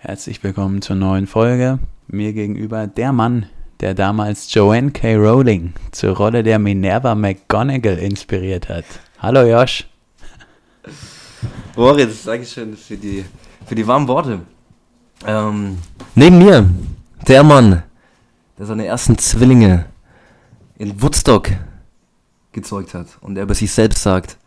Herzlich willkommen zur neuen Folge. Mir gegenüber der Mann, der damals Joanne K. Rowling zur Rolle der Minerva McGonagall inspiriert hat. Hallo Josh. Moritz, Dankeschön für die, für die warmen Worte. Ähm, neben mir, der Mann, der seine ersten Zwillinge in Woodstock gezeugt hat und der über sich selbst sagt,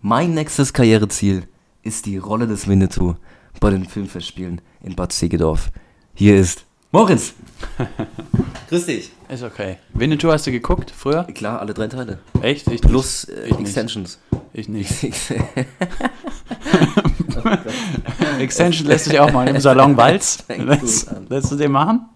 mein nächstes Karriereziel ist die Rolle des Winnetou bei den Filmfestspielen in Bad Segedorf. Hier ist Moritz. Grüß dich. Ist okay. Winnetou hast du geguckt früher? Klar, alle drei Teile. Echt? Ich Plus äh, Ich nicht. Extensions. Ich nicht. Extension lässt sich auch mal im Salon Walz. Lässt, lässt du den machen?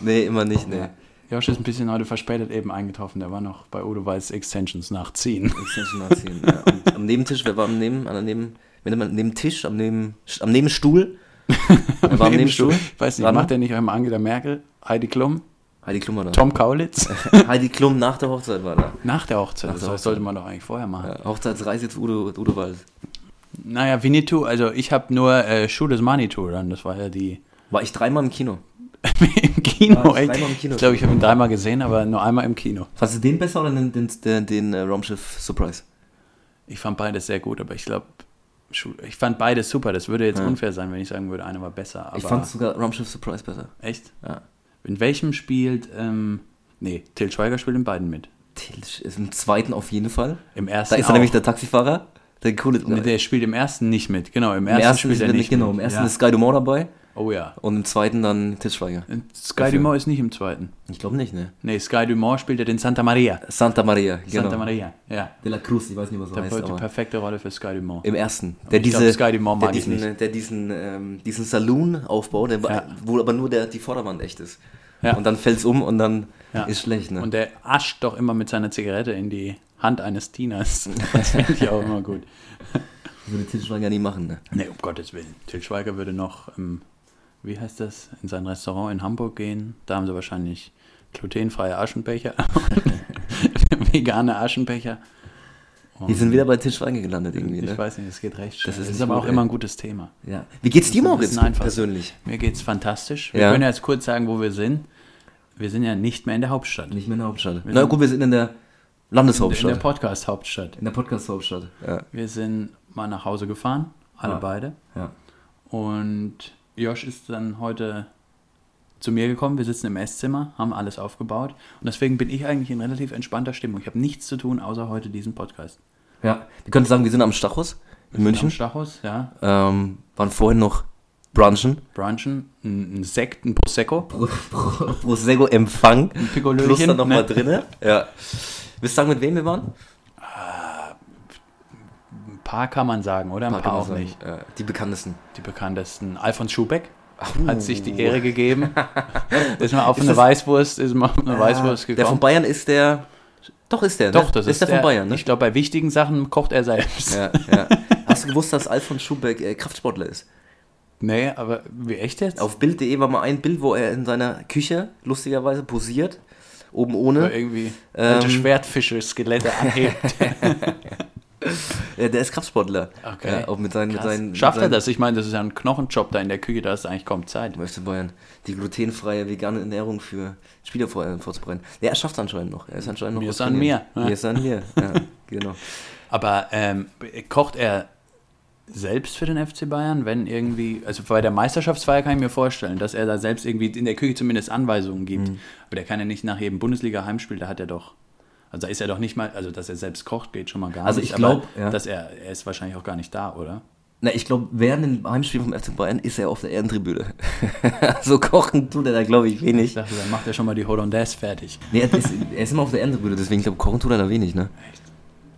nee, immer nicht, nee. Josh ist ein bisschen heute verspätet eben eingetroffen. Der war noch bei Udo Walz Extensions nachziehen. Extension nachziehen. ja. Und am Nebentisch, wer war am Neben, an der Neben, wenn man neben Tisch, am Neben, am Nebenstuhl? Wer war am Nebenstuhl? Ich weiß nicht, Wann? macht der nicht einmal Angela Merkel, Heidi Klum, Heidi Klum war da. Tom Kaulitz? Heidi Klum nach der Hochzeit war da. Nach der Hochzeit. Nach der das Hochzeit. sollte man doch eigentlich vorher machen. Ja, Hochzeitsreise zu Udo, Udo Walz. Naja, Winnetou, also ich habe nur äh, is Money Tour dann. Das war ja die War ich dreimal im Kino. im Kino. War ich echt. dreimal im Kino. Ich glaube, ich habe ihn dreimal gesehen, aber nur einmal im Kino. Fandest du den besser oder den, den, den, den äh, Raumschiff Surprise? Ich fand beides sehr gut, aber ich glaube, ich fand beides super. Das würde jetzt Ja. unfair sein, wenn ich sagen würde, einer war besser. Aber ich fand sogar Raumschiff Surprise besser. echt? Ja. In welchem spielt, ähm, nee, Till Schweiger spielt in beiden mit. Tilch ist im zweiten auf jeden Fall. Im ersten Da ist er auch. nämlich der Taxifahrer. Der coole. Der spielt im ersten nicht mit. Genau, im Im ersten, ersten spielt er nicht genau, mit. im ersten ja. ist Sky Dumont dabei Oh ja. und im zweiten dann Til Schweiger. Und Sky Dumont ist nicht im zweiten. Ich glaube nicht, ne? Nee, Sky Dumont spielt ja den Santa Maria. Santa Maria, genau. Santa Maria, ja. De la Cruz, ich weiß nicht, was er Der heißt, die aber perfekte Rolle für Sky Dumont. im ersten. Der ich diese, glaub, Sky Dumont der diesen, nicht. der diesen, ähm, diesen Saloon aufbaut, Ja. wo aber nur der, die Vorderwand echt ist. Ja. Und dann fällt's um und dann Ja. ist schlecht, ne? Und der ascht doch immer mit seiner Zigarette in die Hand eines Dieners. Das finde ich auch immer gut. würde Til Schweiger nie machen, ne? Nee, um Gottes Willen. Til Schweiger würde noch, ähm, wie heißt das, in sein Restaurant in Hamburg gehen. Da haben sie wahrscheinlich glutenfreie Aschenbecher. Vegane Aschenbecher. Wir sind wieder bei Til Schweiger gelandet irgendwie, Ich ne? weiß nicht, es geht recht schnell. Das Das ist ist, nicht aber gut, auch ey. immer ein gutes Thema. Ja. Wie geht's dir, Das ist Moritz, persönlich? Mir geht's fantastisch. Wir Ja. können jetzt kurz sagen, wo wir sind. Wir sind ja nicht mehr in der Hauptstadt. Nicht mehr in der Hauptstadt. Wir Na gut, wir sind in der in Landeshauptstadt. der Podcast-Hauptstadt. In der Podcast-Hauptstadt. Ja. Wir sind mal nach Hause gefahren, alle Ja. beide. ja. Und Josh ist dann heute zu mir gekommen. Wir sitzen im Esszimmer, haben alles aufgebaut. Und deswegen bin ich eigentlich in relativ entspannter Stimmung. Ich habe nichts zu tun, außer heute diesen Podcast. Ja. Wir können sagen, wir sind am Stachus in Am München. Stachus, ja. Ähm, waren vorhin noch brunchen. Brunchen, ein, Sekt, ein Prosecco. Pro- Pro- Prosecco Empfang. Ein Plus dann nochmal ne? drinne. Ja. Willst du sagen, mit wem wir waren? Paar kann man sagen, oder? Ein paar, man auch sagen. nicht. Ja, die bekanntesten. Die bekanntesten. Alfons Schubeck Uh. hat sich die Ehre gegeben. ist mal auf Ist eine das- Weißwurst, ist mal auf eine Weißwurst Der von gekommen. Bayern ist der. Doch, ist der. Doch, ne? das ist, der, von Bayern, ne? Ich glaube, bei wichtigen Sachen kocht er selbst. Ja, ja. Hast du gewusst, dass Alfons Schubeck äh, Kraftsportler ist? Nee, aber wie echt jetzt? Auf Bild.de war mal ein Bild, wo er in seiner Küche lustigerweise posiert. Oben Oder ohne. irgendwie Ähm. alte Schwertfische-Skelette anhebt. Äh, der ist Kraftsportler. Okay. Ja, auch mit seinen, mit seinen, Schafft mit er seinen, das? Ich meine, das ist ja ein Knochenjob da in der Küche, da ist eigentlich kaum Zeit. Möchte Bayern die glutenfreie vegane Ernährung für Spieler äh, vorzubereiten. Ja, er schafft es anscheinend noch. Er ist anscheinend noch Mir ist an mir, ne? Mir ist an mir. Ja, genau. Aber ähm, kocht er selbst für den FC Bayern, wenn irgendwie, also bei der Meisterschaftsfeier kann ich mir vorstellen, dass er da selbst irgendwie in der Küche zumindest Anweisungen gibt. Mhm. Aber der kann ja nicht nach jedem Bundesliga-Heimspiel, da hat er doch, also da ist er doch nicht mal, also dass er selbst kocht, geht schon mal gar Also nicht. ich glaub, aber ja. dass er, er ist wahrscheinlich auch gar nicht da, oder? Na, ich glaube, während dem Heimspiel vom FC Bayern ist er auf der Ehrentribüne. so kochen tut er da, glaube ich, Ich wenig. dachte, dann macht er schon mal die Hollandaise fertig. Nee, er ist, er ist immer auf der Ehrentribüne, deswegen glaube kochen tut er da wenig, ne? Echt?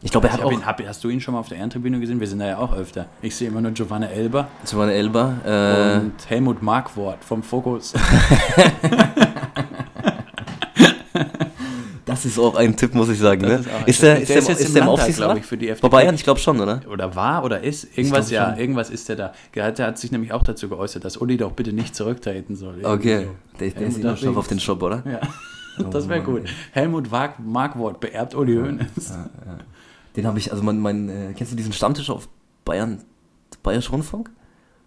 Ich glaube, er Ich hat auch ihn, hab, hast du ihn schon mal auf der Ehrentribüne gesehen? Wir sind da ja auch öfter. Ich sehe immer nur Giovanna Elber Giovanni Elba. Äh, und Helmut Markwort vom Fokus. das ist auch ein Tipp, muss ich sagen. Ne? ist ist, der, Der ist, der, ist jetzt ist im der im Aufsichtsrat? ich, für die Bei FDP. Bayern, ich glaube schon, oder? Oder war oder ist. Irgendwas, ja, schon. irgendwas ist der da. Der hat, der hat sich nämlich auch dazu geäußert, dass Uli doch bitte nicht zurücktreten soll. Irgendwie Okay. so. Der, der ist immer scharf auf den Shop, oder? Ja, das wäre Mann, gut. Helmut Wag- Markwort beerbt Uli Hoeneß. Den habe ich, also mein, mein äh, kennst du diesen Stammtisch auf Bayern, Bayerisch Rundfunk?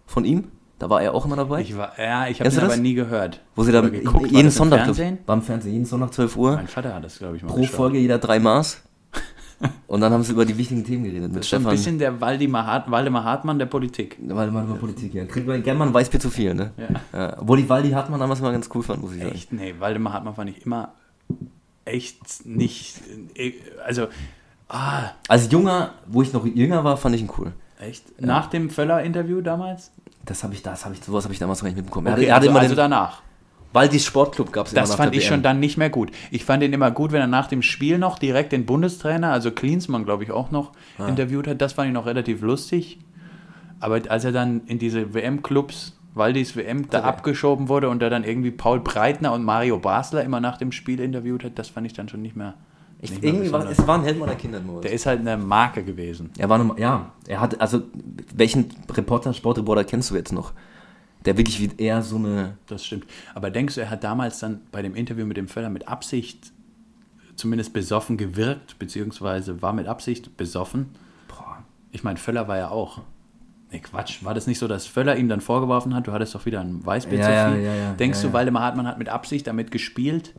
Von ihm? Da war er auch immer dabei. Ich war, ja, ich habe ihn du aber das? nie gehört. wo sie dann Oder geguckt, jeden das Sonntag, Fernsehen? war im Fernsehen, jeden Sonntag 12 Uhr, Mein Vater hat das, glaube ich, mal pro geschaut. Folge jeder drei Maß. Und dann haben sie über die wichtigen Themen geredet mit Das ist so ein Stefan. bisschen der Waldemar, Hart, Waldemar Hartmann der Politik. Man über Politik, ja. Kriegt man gerne mal ein Weißbier zu viel, ne? Ja. Ja. Obwohl die Waldi Hartmann damals mal ganz cool fand, muss ich sagen. Echt? Nee, Waldemar Hartmann fand ich immer echt nicht. äh, Also, ah, Als junger, wo ich noch jünger war, fand ich ihn cool. echt? Nach dem Völler-Interview damals? Das habe ich, das habe ich, sowas habe ich damals noch nicht mitbekommen. Okay, er hatte also, immer also den danach. Waldis Sportclub gab es immer Das fand ich WM. schon dann nicht mehr gut. Ich fand ihn immer gut, wenn er nach dem Spiel noch direkt den Bundestrainer, also Klinsmann, glaube ich, auch noch Ah. interviewt hat. Das fand ich noch relativ lustig. Aber als er dann in diese WM-Clubs, Waldis WM, da Okay. abgeschoben wurde und er dann irgendwie Paul Breitner und Mario Basler immer nach dem Spiel interviewt hat, das fand ich dann schon nicht mehr. Ich, irgendwie war, es war ein Held meiner Kindheit, Moritz. Der ist halt eine Marke gewesen. Er war noch, ja, er hat, also, welchen Reporter, Sportreporter kennst du jetzt noch? Der wirklich wie er so eine, Das stimmt. Aber denkst du, er hat damals dann bei dem Interview mit dem Völler mit Absicht zumindest besoffen gewirkt, beziehungsweise war mit Absicht besoffen? boah, Ich meine, Völler war ja auch. Nee, Quatsch. War das nicht so, dass Völler ihm dann vorgeworfen hat, du hattest doch wieder ein Weißbier Ja, zu viel? ja, ja, Denkst ja, du. Waldemar Hartmann hat mit Absicht damit gespielt,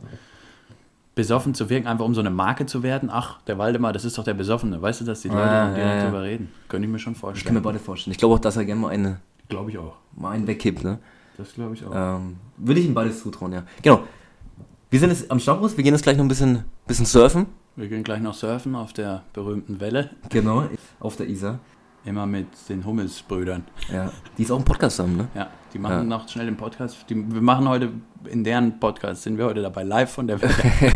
besoffen zu wirken, einfach um so eine Marke zu werden? Ach, der Waldemar, das ist doch der Besoffene. Weißt du, dass die Leute Ah, dann ja, direkt ja. drüber reden? Könnte ich mir schon ich kann mir vorstellen. beide vorstellen. Ich glaube auch, dass er gerne mal, eine, Glaube ich auch. mal einen wegkippt, ne? Das glaube ich auch. Ähm, würde ich ihm beides zutrauen, ja. Genau. Wir sind jetzt am Stambus, wir gehen jetzt gleich noch ein bisschen, bisschen surfen. Wir gehen gleich noch surfen auf der berühmten Welle. Genau. Auf der Isar. Immer mit den Hummelsbrüdern. Ja. Die ist auch im Podcast haben, ne? Ja, die machen Ja. noch schnell den Podcast. Die, wir machen heute, in deren Podcast sind wir heute dabei, live von der Welle.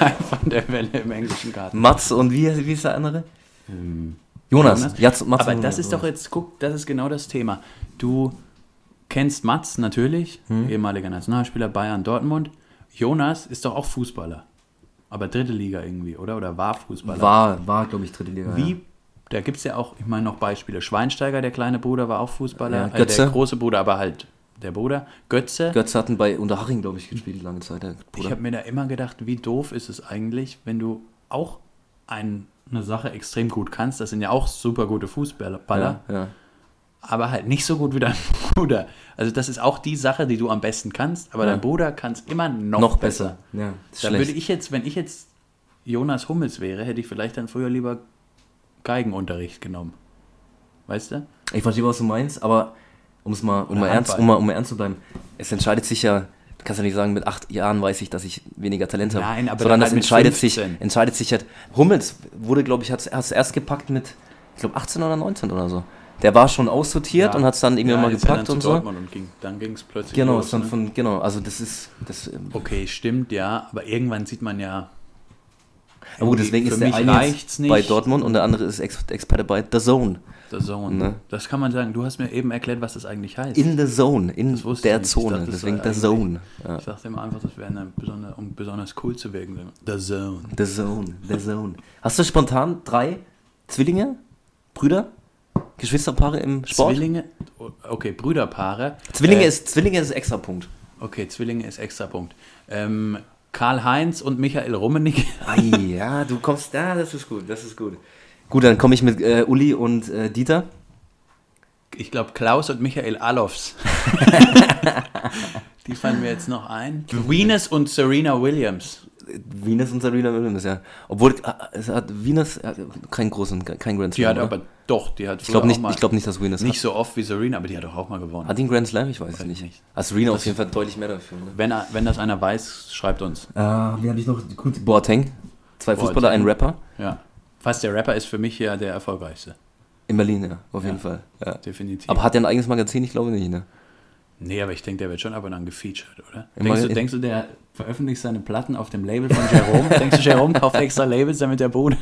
live von der Welle im englischen Garten. Mats und wie, wie ist der andere? Ähm, Jonas. Jonas? Jats- Mats Aber das ist doch jetzt, guck, das ist genau das Thema. Du kennst Mats natürlich, Hm. ehemaliger Nationalspieler Bayern Dortmund. Jonas ist doch auch Fußballer. Aber dritte Liga irgendwie, oder? Oder war Fußballer. War, war glaube ich, dritte Liga. Wie, Ja. Da gibt es ja auch, ich meine noch Beispiele. Schweinsteiger, der kleine Bruder, war auch Fußballer. Ja, äh, Götze. der große Bruder, aber halt der Bruder. Götze. Götze hatten bei Unterhaching, glaube ich, gespielt lange Zeit. Ich habe mir da immer gedacht, wie doof ist es eigentlich, wenn du auch ein, eine Sache extrem gut kannst. Das sind ja auch super gute Fußballer, ja, ja. aber halt nicht so gut wie dein Bruder. Also das ist auch die Sache, die du am besten kannst, aber dein Bruder kann es immer noch, Noch besser. besser. Ja, Da würde ich jetzt, wenn ich jetzt Jonas Hummels wäre, hätte ich vielleicht dann früher lieber Geigenunterricht genommen. Weißt du? Ich verstehe, was du meinst, aber um es mal, um Oder mal, ernst, um, mal, um mal ernst zu bleiben, es entscheidet sich ja, du kannst ja nicht sagen, mit acht Jahren weiß ich, dass ich weniger Talent habe. Nein, aber sondern das halt entscheidet sich, 15. entscheidet sich halt. Hummels wurde, glaube ich, hat es erst gepackt mit, ich glaube, 18 oder 19 oder so. Der war schon aussortiert Ja. und hat es dann irgendwann mal ja gepackt dann und zu so. Dortmund und ging, dann ging es plötzlich Genau, los. dann ne? von, genau, also das ist, das, ähm, Okay, stimmt, ja, aber irgendwann sieht man ja. Aber gut, deswegen für ist der eine jetzt nicht. bei Dortmund und der andere ist Ex Experte bei The Zone. The Zone. Ne? Das kann man sagen. Du hast mir eben erklärt, was das eigentlich heißt. In the Zone, in der Zone, dachte, deswegen The Zone. Ja. ich dachte immer einfach, das wäre eine besondere, um besonders cool zu wirken. The Zone. The Zone, The Zone. Hast du spontan drei Zwillinge, Brüder, Geschwisterpaare im Sport? Zwillinge, okay, Brüderpaare. Zwillinge Äh, ist Zwillinge ist extra Punkt. Okay, Zwillinge ist extra Punkt. Ähm, Karl-Heinz und Michael Rummenigge. Ei, ja, du kommst da, das ist gut, das ist gut. Gut, dann komme ich mit äh, Uli und äh, Dieter. Ich glaube, Klaus und Michael Alofs. Die fallen mir jetzt noch ein. Venus und Serena Williams. Venus und Serena Williams, ja. Obwohl, äh, es hat Venus hat keinen großen, kein Grand Die Slam. hat oder? aber doch, die hat ich glaube nicht, auch mal- ich glaube nicht, dass Venus nicht so oft wie Serena, aber die hat doch auch mal gewonnen. hat. Hat die einen Grand Slam? Ich weiß es Weiß nicht. nicht. Also Serena auf jeden Fall deutlich mehr dafür. Ne? Wenn, er- wenn das einer weiß, schreibt uns. Äh, wie habe ich noch? Gut, Boateng. Zwei Boateng. Fußballer, ein Rapper. Ja. Fast der Rapper ist für mich ja der erfolgreichste. In Berlin, ja, auf Ja. jeden Fall. Ja. Definitiv. Aber hat er ein eigenes Magazin? Ich glaube nicht, ne? Nee, aber ich denke, der wird schon ab und an gefeatured, oder? Denkst du, denkst du, der veröffentlicht seine Platten auf dem Label von Jerome? denkst du, Jerome kauft extra Labels, damit der Bruder.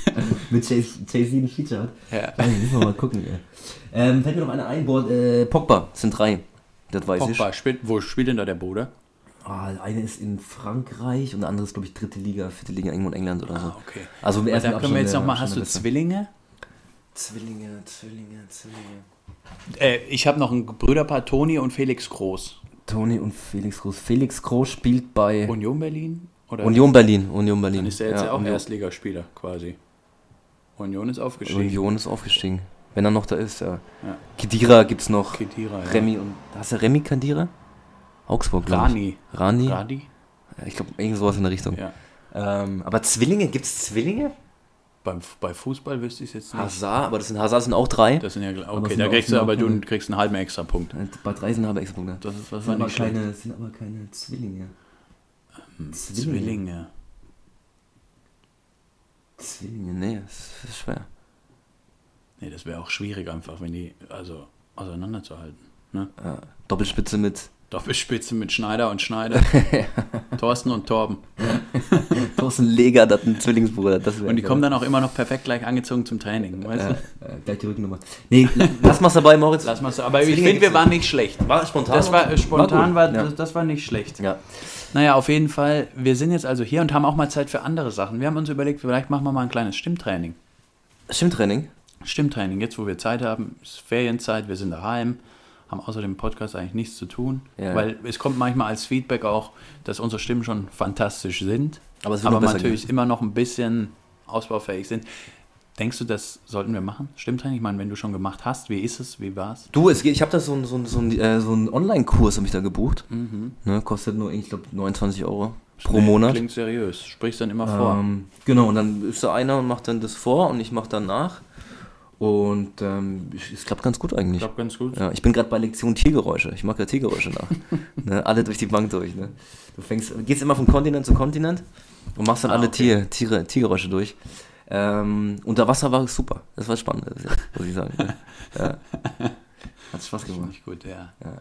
Mit Jay-Z ein Feature hat. Ja. Ja, müssen wir mal gucken, ey. Ähm, fällt mir noch einer ein, Boah, äh, Pogba, sind drei. Das weiß Pogba, spielt, wo spielt denn da der Bruder? ich. Ah, der eine ist in Frankreich und der andere ist, glaube ich, dritte Liga, vierte Liga, irgendwo in England oder so. Ah, okay. Also im ersten da können wir jetzt nochmal, hast du Zwillinge? Zwillinge, Zwillinge, Zwillinge. Äh, ich habe noch ein Brüderpaar, Toni und Felix Groß. Toni und Felix Groß. Felix Groß spielt bei Union Berlin? Oder Union Berlin. Union Berlin. Dann ist er jetzt ja, auch Union, Erstligaspieler quasi. Union ist aufgestiegen. Union ist aufgestiegen. Wenn er noch da ist, ja. Ja. Kedira gibt's noch. Kedira, ja. Remy und. Hast du Remy Kedira? Augsburg, glaub ich. Rani. Rani? Radi? Ja, ich glaube, irgend sowas in der Richtung. Ja. Ähm, aber Zwillinge, gibt's Zwillinge? Beim, bei Fußball wüsste ich es jetzt nicht. Hazard, aber das sind Hazard sind auch drei. Das sind ja, Aber okay, sind da kriegst du aber du kriegst einen halben extra Punkt. Bei drei sind aber extra Punkte. Das ist was sind aber, schlecht. keine, sind aber keine Zwillinge. Zwillinge. Zwillinge, nee, das ist schwer. Nee, das wäre auch schwierig einfach, wenn die also auseinanderzuhalten. Ne? Ja, Doppelspitze mit Doppelspitze mit Schneider und Schneider. Thorsten und Torben. Thorsten Leger, das ist ein Zwillingsbruder. Das Und die kommen dann auch immer noch perfekt gleich angezogen zum Training. Weißt Ja, du? äh, gleich die Rückennummer. Nee, lass mal's dabei, Moritz. Lass mal so. Aber ich finde, wir waren nicht schlecht. War spontan. Das war äh, spontan, war, gut. Ja. das, das war nicht schlecht. ja. Naja, auf jeden Fall, wir sind jetzt also hier und haben auch mal Zeit für andere Sachen. Wir haben uns überlegt, vielleicht machen wir mal ein kleines Stimmtraining. Stimmtraining. Stimmtraining, jetzt wo wir Zeit haben, ist Ferienzeit, wir sind daheim, haben außer dem Podcast eigentlich nichts zu tun, Ja. weil es kommt manchmal als Feedback auch, dass unsere Stimmen schon fantastisch sind, Aber es aber natürlich immer noch ein bisschen ausbaufähig sind. Denkst du, das sollten wir machen? Stimmtraining? Ich meine, wenn du schon gemacht hast, wie ist es, wie war's? Du, es geht, ich habe da so einen so ein- so ein, äh, so einen Online-Kurs habe ich da gebucht. Ne, kostet nur, ich glaube, 29 Euro pro Nee, Monat. Klingt seriös, sprichst dann immer vor. Ähm, genau, und dann ist da einer und macht dann das vor und ich mache dann nach. Und ähm, ich- es klappt ganz gut Ich eigentlich. glaube ganz gut. Ja, ich bin gerade bei Lektion Tiergeräusche. Ich mache ja Tiergeräusche nach. ne, alle durch die Bank durch. Ne? Du fängst, gehst immer von Kontinent zu Kontinent und machst dann Ah, alle okay. Tier, Tiere, Tiergeräusche durch. Ähm, unter Wasser war es super. Das war spannend, muss ich sagen. Ne? Ja. Hat Spaß gemacht. ich gut, ja. Ja.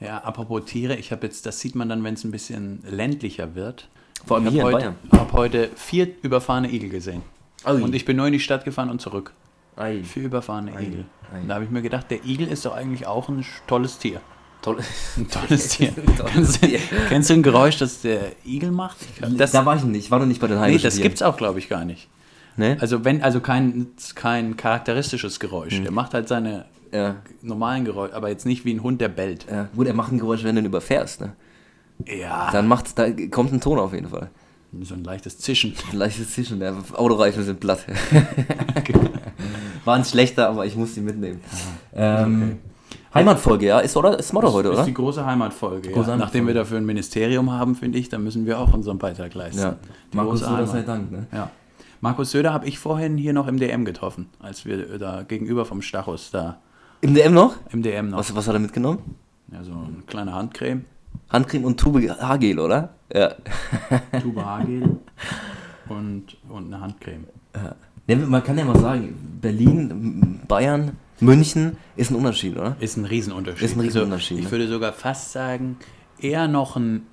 Ja, apropos Tiere, ich habe jetzt, das sieht man dann, wenn es ein bisschen ländlicher wird. Vor allem ich hier in habe Bayern. heute, hab heute vier überfahrene Igel gesehen. Ui. Und ich bin nur in die Stadt gefahren und zurück. Ei. Vier überfahrene Ei, Igel. ei. Da habe ich mir gedacht, der Igel ist doch eigentlich auch ein tolles Tier. Toll. Ein tolles Tier. Tolles kennst, du, Tier. kennst du ein Geräusch, das der Igel macht? Das, da war ich nicht. Ich war noch nicht bei den nee, heimischen das Tieren. gibt's auch, glaube ich, gar nicht. Ne? Also wenn, also kein, kein charakteristisches Geräusch. Hm. Der macht halt seine Ja. normalen Geräusche, aber jetzt nicht wie ein Hund, der bellt. Ja. Gut, er macht ein Geräusch, wenn du ihn überfährst. Ne? Ja, Dann macht, da kommt ein Ton auf jeden Fall. so ein leichtes Zischen. Ein leichtes Zischen, der Autoreifen sind platt. War ein schlechter, aber ich muss die mitnehmen. Ähm, Heimatfolge, ja, ist, oder? Ist Motto heute, Das oder? ist die große Heimatfolge. Große ja. Nachdem Heimatfolge. wir dafür ein Ministerium haben, finde ich, dann müssen wir auch unseren Beitrag leisten. Ja. Die Markus Söder sei Dank, ne? Ja. Markus Söder habe ich vorhin hier noch im DM getroffen, als wir da gegenüber vom Stachus da Im DM noch? im DM noch. Was, was hat er mitgenommen? Ja, so eine kleine Handcreme, Handcreme und Tube Haargel, oder? Ja. Tube Haargel und, und eine Handcreme. Ne, man kann ja mal sagen, Berlin, Bayern, München ist ein Unterschied, oder? Ist ein Riesenunterschied. Ist ein Riesenunterschied, Also, ich ne? würde sogar fast sagen, eher noch ein,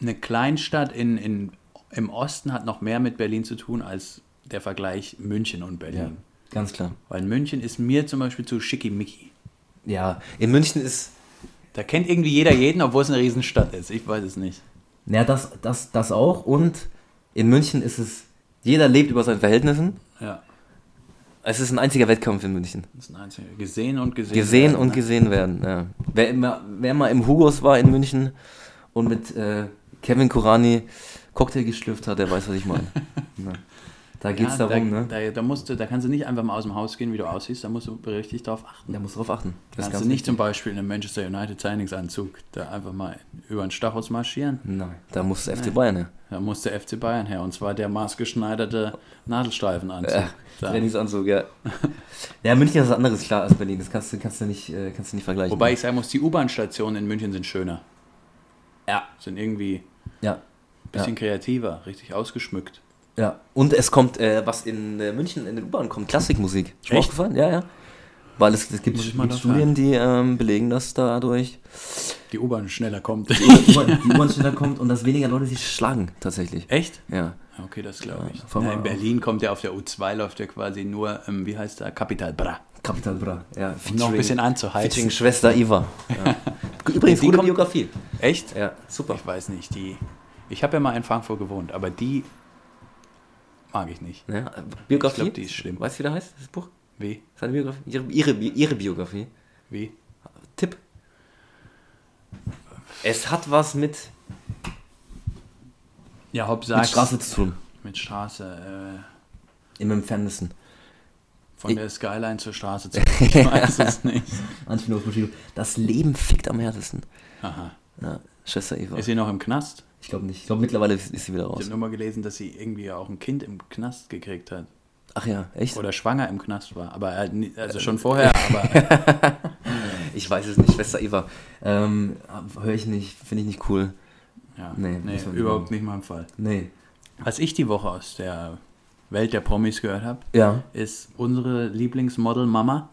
eine Kleinstadt in, in, im Osten hat noch mehr mit Berlin zu tun als der Vergleich München und Berlin. ganz klar. Weil München ist mir zum Beispiel zu schickimicki. Ja, in München ist, Da kennt irgendwie jeder jeden, obwohl es eine Riesenstadt ist. Ich weiß es nicht. ja, das, das, das auch und in München ist es, jeder lebt über seinen Verhältnissen. Ja, Es ist ein einziger Wettkampf in München. das ist ein einziger. Gesehen und gesehen. Gesehen werden, und ne? gesehen werden, ja. Wer, immer, wer mal im Hugos war in München und mit äh, Kevin Kurani Cocktail geschlürft hat, der weiß, was ich meine. ja. Da geht es ja, darum, da, ne? Da, da, musst du, da kannst du nicht einfach mal aus dem Haus gehen, wie du aussiehst. Da musst du richtig drauf achten. Da musst du drauf achten. Da kannst du nicht zum Beispiel in einem Manchester United Trainingsanzug da einfach mal über den Stachus marschieren. Nein, da muss der FC Nein. Bayern her. Da muss der FC Bayern her. Und zwar der maßgeschneiderte Nadelstreifenanzug. Ja, Da. Trainingsanzug, ja. ja, München ist was anderes, klar, als Berlin. Das kannst du, kannst du, nicht, äh, kannst du nicht vergleichen. Wobei ich sagen muss, die U-Bahn-Stationen in München sind schöner. Ja. Sind irgendwie Ja, ein bisschen kreativer, richtig ausgeschmückt. Ja. Und es kommt, äh, was in äh, München in den U-Bahn kommt, Klassikmusik. Ist mir aufgefallen? Ja, ja. Weil es, es gibt, Studien, die ähm, belegen, dass dadurch Die U-Bahn schneller kommt. die U-Bahn schneller kommt und dass weniger Leute sich schlagen, tatsächlich. Echt? Ja. Okay, das glaube ich. Ja, wir in. Berlin kommt ja auf der U2 läuft ja quasi nur, ähm, wie heißt der, Capital Bra. Capital Bra. Ja, Um noch ein bisschen Featuring anzuheizen. Schwester Iva. Ja. Übrigens, Die gute kommt- Biografie. Echt? Ja, super. Ich weiß nicht, die. Ich habe ja mal in Frankfurt gewohnt, aber die mag ich nicht. Ja, Biografie? Ich glaube, die ist schlimm. Weißt du, wie der heißt, das Buch? Wie? Seine Biografie? Ihre, ihre, ihre Biografie. Wie? Tipp. Es hat was mit, Ja, Hopp mit. Straße zu tun. Mit Straße. Im Entferntesten. Äh, Von der Skyline zur Straße zu Ich weiß es nicht. Das Leben fickt am härtesten. Aha. Ja, Schwester Eva. Ist sie noch im Knast? Ich glaube nicht. Ich glaube mittlerweile ist ist sie wieder Ich raus. habe nur mal gelesen, dass sie irgendwie auch ein Kind im Knast gekriegt hat. Ach ja, echt? Oder schwanger im Knast war. Aber halt nie- also schon vorher, aber Ich weiß es nicht, Schwester Eva. Ähm, höre ich nicht, finde ich nicht cool. ja, Nee, nee, überhaupt nicht mein Fall. Nee. Was ich die Woche aus der Welt der Promis gehört habe, Ja. ist unsere Lieblingsmodel Mama.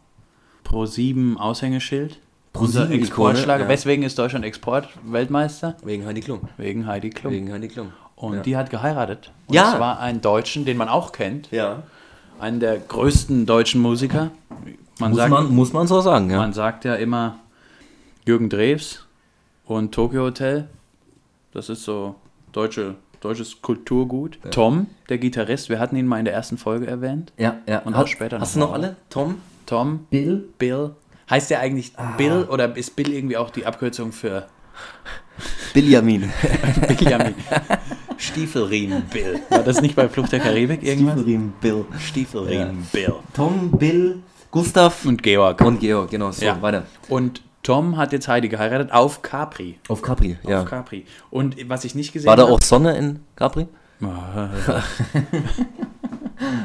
Pro7 Aushängeschild. Unser 7 -Ikone, Exportschlager. ja. Weswegen ist Deutschland Export-Weltmeister? Wegen Heidi Klum. Wegen Heidi Klum. Wegen Heidi Klum. Und ja. die hat geheiratet. Und Ja. zwar einen Deutschen, den man auch kennt. Ja. Einen der größten deutschen Musiker. Man Muss, sagt, man, muss man so sagen, ja. man sagt ja immer Jürgen Drews und Tokyo Hotel. Das ist so deutsche, deutsches Kulturgut. Tom, der Gitarrist, wir hatten ihn mal in der ersten Folge erwähnt. ja, ja. Und Hast- auch später Hast noch du noch alle? Tom? Tom, Bill? Bill. Heißt der eigentlich Ah. Bill oder ist Bill irgendwie auch die Abkürzung für Billiamin. Benjamin? Stiefelriemen Bill. War das nicht bei Flucht der Karibik irgendwas? Stiefelriemen Bill. Stiefelriemen Bill. Tom, Bill, Gustav Und Georg. und Georg, genau. So, Ja. weiter. Und Tom hat jetzt Heidi geheiratet auf Capri. Auf Capri, ja. Auf Capri. Und was ich nicht gesehen War da habe- auch Sonne in Capri? Ah,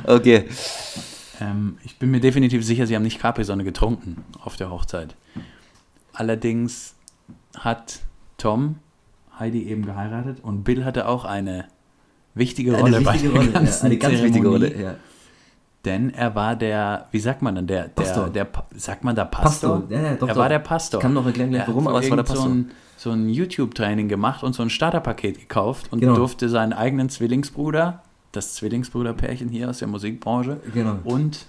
Okay. Ähm, ich bin mir definitiv sicher, sie haben nicht Capri-Sonne getrunken auf der Hochzeit. Allerdings hat Tom Heidi eben geheiratet und Bill hatte auch eine wichtige Rolle Eine wichtige bei der Rolle, ja, ganzen eine ganz wichtige Zeremonie, Rolle, ja. Denn er war der, wie sagt man denn, der, der, Pastor. der, sagt man da Pastor? Pastor, ja, ja, doch, er doch. war der Pastor. Ich kann noch erklären, gleich Er warum, aber es war der Pastor. So ein, so ein YouTube-Training gemacht und so ein Starterpaket gekauft und Genau. durfte seinen eigenen Zwillingsbruder, das Zwillingsbruderpärchen hier aus der Musikbranche, Genau. und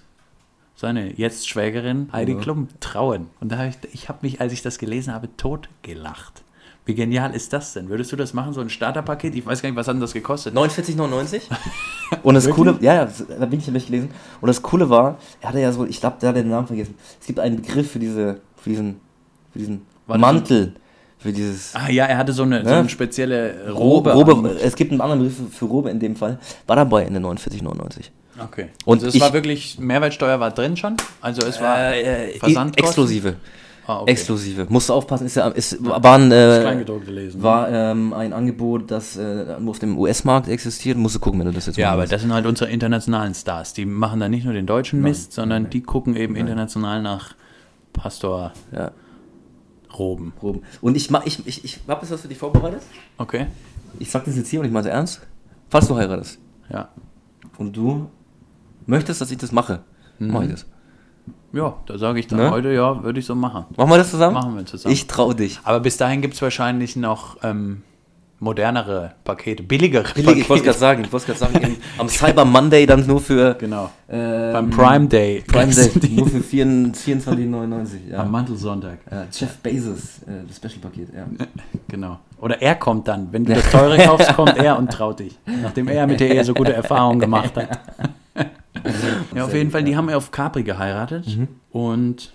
seine jetzt Schwägerin Heidi Genau. Klum trauen. Und da habe ich, ich habe mich, als ich das gelesen habe, totgelacht. Wie genial ist das denn? Würdest du das machen, so ein Starterpaket? Ich weiß gar nicht, was hat denn das gekostet? 49,99. Und das Wirklich? Coole, ja, ja, da bin ich nämlich gelesen. Und das Coole war, er hatte ja so, ich glaube, der hat den Namen vergessen. Es gibt einen Begriff für diese, für diesen, für diesen Mantel, für dieses Ah ja, er hatte so eine, so Ne? eine spezielle Robe. Robe. Es gibt einen anderen Begriff für Robe in dem Fall. War dabei in der 49,99. Okay. Und also es ich- war wirklich, Mehrwertsteuer war drin schon? Also es war Äh, Versandkosten? Exklusive. Ah, okay. Exklusive. Musst du aufpassen, ist ja, ist, war ein, Das äh, lesen. war ähm, ein Angebot, das äh, nur auf dem US-Markt existiert. Musst du gucken, wenn du das jetzt ja, aber das sind halt unsere internationalen Stars. Die machen da nicht nur den deutschen Mist, sondern die gucken eben international nach Pastor Ja, Roben. Roben. Und ich, mach- ich, ich, ich hab das was für dich vorbereitet. Okay? Ich sag das jetzt hier und ich meine ernst. Falls du heiratest Ja. und du möchtest, dass ich das mache, Mhm. mach ich das. Ja, da sage ich dann Ne? heute, ja, würde ich so machen. Machen wir das zusammen? Machen wir zusammen. Ich trau dich. Aber bis dahin gibt es wahrscheinlich noch ähm, modernere Pakete, billigere Billig, ich wollte gerade sagen, ich wollte gerade sagen, am Cyber Monday dann nur für Genau. ähm, Beim Prime Day. Prime Day, nur für 24,99. Ja. Am Mantelsonntag. Ja, Jeff Bezos, äh, das Special-Paket, ja. Genau. Oder er kommt dann. Wenn du das teure kaufst, kommt er und traut dich. Nachdem er mit der Ehe so gute Erfahrungen gemacht hat. ja, auf jeden Fall, die haben auf Capri geheiratet. Mhm. Und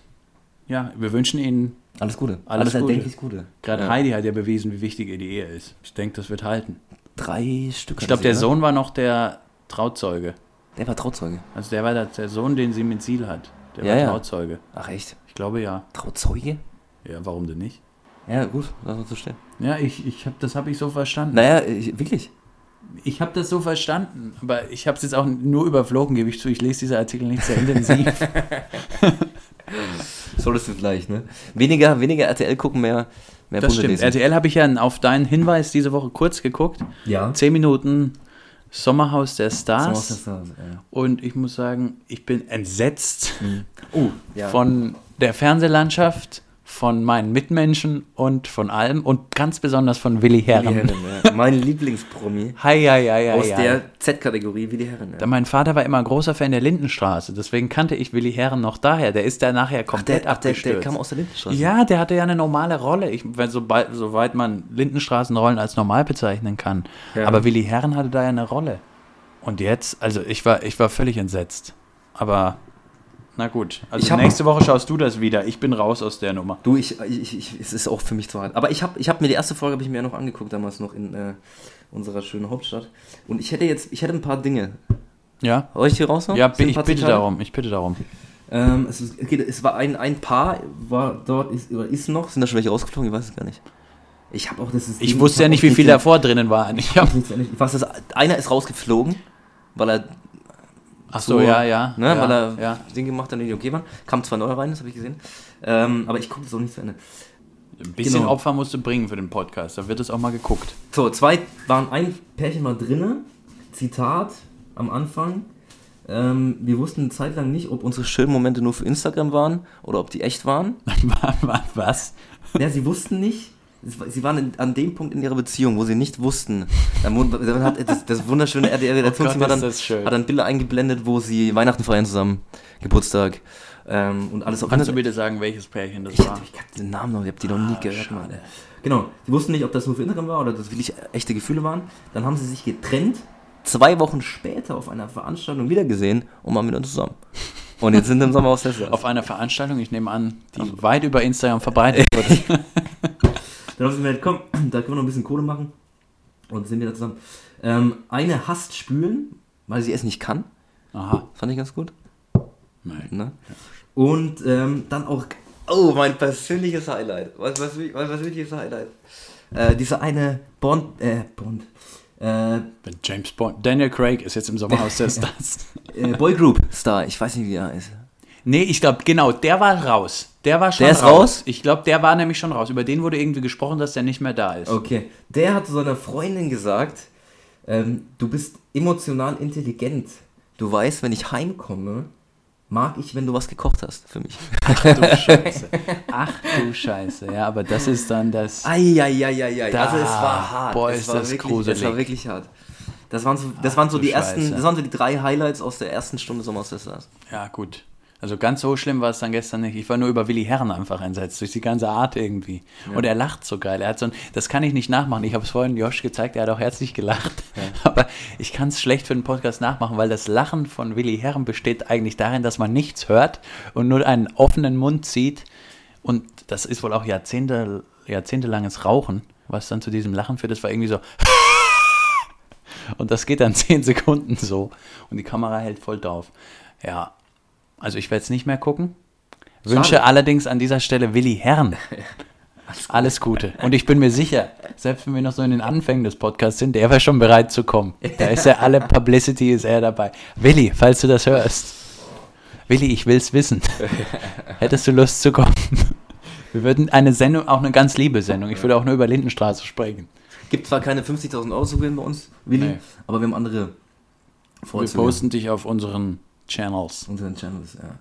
ja, wir wünschen ihnen, Alles Gute. Alles Gute. erdenklich Gute. gerade ja. Heidi hat ja bewiesen, wie wichtig ihr die Ehe ist. Ich denke, das wird halten. Drei Stück. Ich glaube, der Sohn war noch der Trauzeuge. Der war Trauzeuge. Also der war der, Sohn, den sie mit Ziel hat. Der Ja, war ja. Trauzeuge. Ach echt? Ich glaube ja. Trauzeuge? Ja, warum denn nicht? Ja, gut, lass uns so stehen. Ja, ich, ich hab, das habe ich so verstanden. Naja, ich, wirklich. Ich habe das so verstanden, aber ich habe es jetzt auch nur überflogen, gebe ich zu. Ich lese diese Artikel nicht sehr intensiv. Solltest du gleich, ne? Weniger, weniger RTL gucken, mehr, mehr Das stimmt. lesen. RTL habe ich ja auf deinen Hinweis diese Woche kurz geguckt. Ja. Zehn Minuten Sommerhaus der Stars. So, so, so, ja. Und ich muss sagen, ich bin entsetzt Oh, ja. von der Fernsehlandschaft, von meinen Mitmenschen und von allem und ganz besonders von Willi Herren. Willi Herren, ja. Mein Lieblingspromi Hei, hei, hei, hei, aus hei. der Z-Kategorie, Willi Herren. Ja. mein Vater war immer ein großer Fan der Lindenstraße, deswegen kannte ich Willi Herren noch daher. Der ist da nachher komplett ach, der, abgestürzt. der kam aus der Lindenstraße. ja, der hatte ja eine normale Rolle, ich, wenn, sobald, soweit man Lindenstraßenrollen als normal bezeichnen kann. Ja. Aber Willi Herren hatte da ja eine Rolle. Und jetzt, also ich war, ich war völlig entsetzt. Aber na gut, also nächste Woche schaust du das wieder. Ich bin raus aus der Nummer. Du, ich, ich, ich, es ist auch für mich zu hart. Aber ich habe ich hab mir die erste Folge habe ich mir ja noch angeguckt, damals noch in äh, unserer schönen Hauptstadt. Und ich hätte jetzt, ich hätte ein paar Dinge, Ja? Soll ich hier raus? Ja, ich bitte darum. Ich bitte darum. Ähm, es, ist, okay, es war ein, ein Paar, war dort, ist, oder ist noch, sind da schon welche rausgeflogen? Ich weiß es gar nicht. Ich habe auch das System, Ich wusste ja nicht, wie nicht viel den- davor drinnen waren. Ich hab, Ich weiß, dass einer ist rausgeflogen, weil er, ach so, ja, ja. ne, ja, weil er ja. Ding gemacht hat, die nicht okay waren. Kam zwei neue rein, das habe ich gesehen. Ähm, aber ich gucke auch nicht zu Ende. Ein bisschen Genau. Opfer musst du bringen für den Podcast. Da wird es auch mal geguckt. So, zwei waren ein Pärchen mal drinne. Zitat am Anfang. Ähm, wir wussten eine Zeit lang nicht, ob unsere schönen Momente nur für Instagram waren oder ob die echt waren. Was? Ja, sie wussten nicht. Sie waren in, an dem Punkt in ihrer Beziehung, wo sie nicht wussten. Dann, hat das, das wunderschöne RDR-Redaktionsteam Oh hat, hat dann Bilder eingeblendet, wo sie Weihnachten feiern zusammen, Geburtstag ähm, und alles auch. Kannst du bitte sagen, welches Pärchen das ich, war? ich hab den Namen noch, ich hab die noch nie Ah, gehört. Mann. Genau, sie wussten nicht, ob das nur für Instagram war oder dass wirklich echte Gefühle waren. Dann haben sie sich getrennt, zwei Wochen später auf einer Veranstaltung wiedergesehen und waren wieder zusammen. Und jetzt sind sie im Sommer aus Auf einer Veranstaltung, ich nehme an, die weit über Instagram verbreitet wurde. Dann haben sie mir gedacht, komm, da können wir noch ein bisschen Kohle machen. Und sind wieder zusammen. Ähm, eine hasst Spülen, weil sie es nicht kann. Aha. Fand ich ganz gut. Nein. Ne? Und ähm, dann auch, oh, mein persönliches Highlight. Was, was, mein persönliches Highlight. Äh, diese eine Bond, äh, Bond, äh, James Bond. Daniel Craig ist jetzt im Sommerhaus der Stars. äh, Boygroup Star, ich weiß nicht, wie er heißt. Nee, ich glaube, genau, der war raus. Der war schon Der ist raus? Ich glaube, der war nämlich schon raus. Über den wurde irgendwie gesprochen, dass der nicht mehr da ist. Okay, der hat zu seiner Freundin gesagt, ähm, du bist emotional intelligent. Du weißt, wenn ich heimkomme, mag ich, wenn du was gekocht hast für mich. Ach du Scheiße. Ach du Scheiße. Ja, aber das ist dann das. Eieieiei. Da- Also es war hart. boah, es ist war das wirklich, gruselig. Es war wirklich hart. Das waren so, das waren so die ersten, Scheiße. das waren so die drei Highlights aus der ersten Stunde Sommer aus der Stars. Ja, gut. Also ganz so schlimm war es dann gestern nicht. Ich war nur über Willi Herren einfach entsetzt, durch die ganze Art irgendwie. Und er lacht so geil. Er hat so ein, das kann ich nicht nachmachen. Ich habe es vorhin Josh gezeigt, er hat auch herzlich gelacht. Aber ich kann es schlecht für den Podcast nachmachen, weil das Lachen von Willi Herren besteht eigentlich darin, dass man nichts hört und nur einen offenen Mund sieht. Und das ist wohl auch Jahrzehnte, jahrzehntelanges Rauchen, was dann zu diesem Lachen führt. Das war irgendwie so. Und das geht dann zehn Sekunden so. Und die Kamera hält voll drauf. Ja, also ich werde es nicht mehr gucken. Wünsche Schade. allerdings an dieser Stelle Willi Herren alles Gute. Und ich bin mir sicher, selbst wenn wir noch so in den Anfängen des Podcasts sind, der wäre schon bereit zu kommen. Da ist ja alle Publicity ist er dabei. Willi, falls du das hörst. Willi, ich will's wissen. Hättest du Lust zu kommen? Wir würden eine Sendung, auch eine ganz liebe Sendung, ich würde auch nur über Lindenstraße sprechen. Gibt zwar keine 50.000 Euro zu gewinnen bei uns, Willi, Nee. aber wir haben andere Wir Vorzüge. posten dich auf unseren Channels. unseren Channels, ja.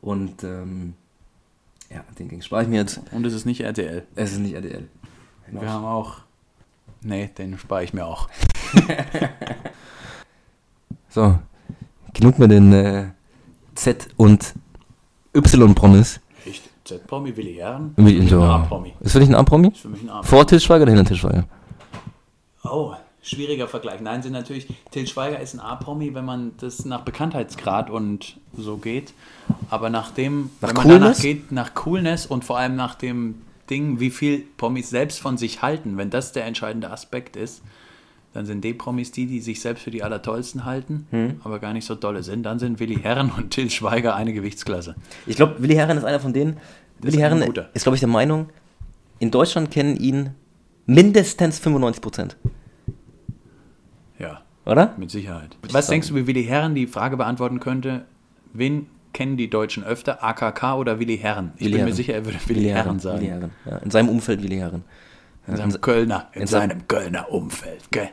Und ähm, ja, den Gang spare ich mir jetzt. Und es ist nicht RTL. Es ist nicht RDL. Wir haben auch. Nee, den spare ich mir auch. So, genug mit den äh, Z und Y-Promis. Echt? Z-Promi, Willi Herren? Ist für dich ein A-Promi? Ist für mich ein A-Promi. Vor Til Schweiger oder hinter Til Schweiger? Oh, schwieriger Vergleich. Nein, sind natürlich. Til Schweiger ist ein A-Promi, wenn man das nach Bekanntheitsgrad und so geht. Aber nach dem, Nach wenn man Coolness? danach geht, nach Coolness und vor allem nach dem Ding, wie viel Promis selbst von sich halten, wenn das der entscheidende Aspekt ist, dann sind D-Promis die, die sich selbst für die Allertollsten halten, Hm. aber gar nicht so dolle sind. Dann sind Willi Herren und Til Schweiger eine Gewichtsklasse. Ich glaube, Willi Herren ist einer von denen. Willi ein Herren ist, glaube ich, der Meinung, in Deutschland kennen ihn mindestens 95 Prozent. Oder? Mit Sicherheit. Was denkst du, wie Willi Herren die Frage beantworten könnte? Wen kennen die Deutschen öfter, AKK oder Willi Herren? Ich Willi bin mir Herren. sicher, er würde Willi, Herren sagen. Willi Herren. Ja, in seinem Umfeld Willi Herren. In seinem Kölner, in, in seinem- seinem Kölner Umfeld, gell?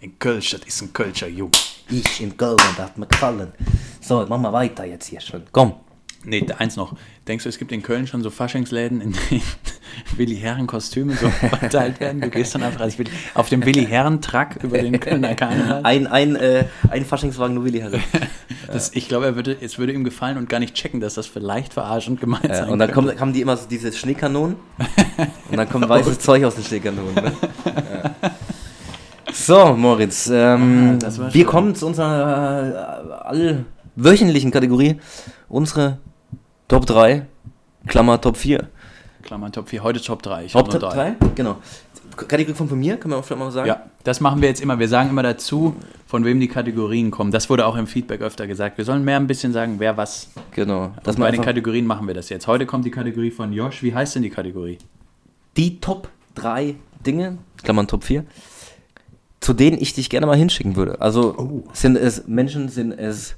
In Kölsch, das ist ein Kölscher Jung. Ich in Köln, das hat mir gefallen. So, machen wir weiter jetzt hier schon. Komm. Nee, eins noch. Denkst du, es gibt in Köln schon so Faschingsläden, in denen Willi Herren Kostüme so verteilt werden? Du gehst dann einfach als Willi, auf dem Willi Herren Truck über den Kölner Karneval. Ein, ein, äh, ein Faschingswagen nur Willi Herren. Das, ich glaube, er würde, es würde ihm gefallen und gar nicht checken, dass das vielleicht verarschend gemeint Ja, sein und dann kommen, haben die immer so diese Schneekanonen. und dann kommt weißes Zeug aus den Schneekanonen. Ne? Ja. So, Moritz. Ähm, Ah, wir kommen zu unserer äh, allwöchentlichen Kategorie. Unsere Top 3, Klammer Top 4. Klammer Top 4, heute Top 3. Ich Top nur 3. 3? Genau. Kategorie von, von mir, können wir auch vielleicht mal sagen? Ja, das machen wir jetzt immer. Wir sagen immer dazu, von wem die Kategorien kommen. Das wurde auch im Feedback öfter gesagt. Wir sollen mehr ein bisschen sagen, wer was. Genau. Das man bei den Kategorien machen wir das jetzt. Heute kommt die Kategorie von Josh. Wie heißt denn die Kategorie? die Top 3 Dinge, Klammern Top 4, zu denen ich dich gerne mal hinschicken würde. Also Oh. sind es Menschen, sind es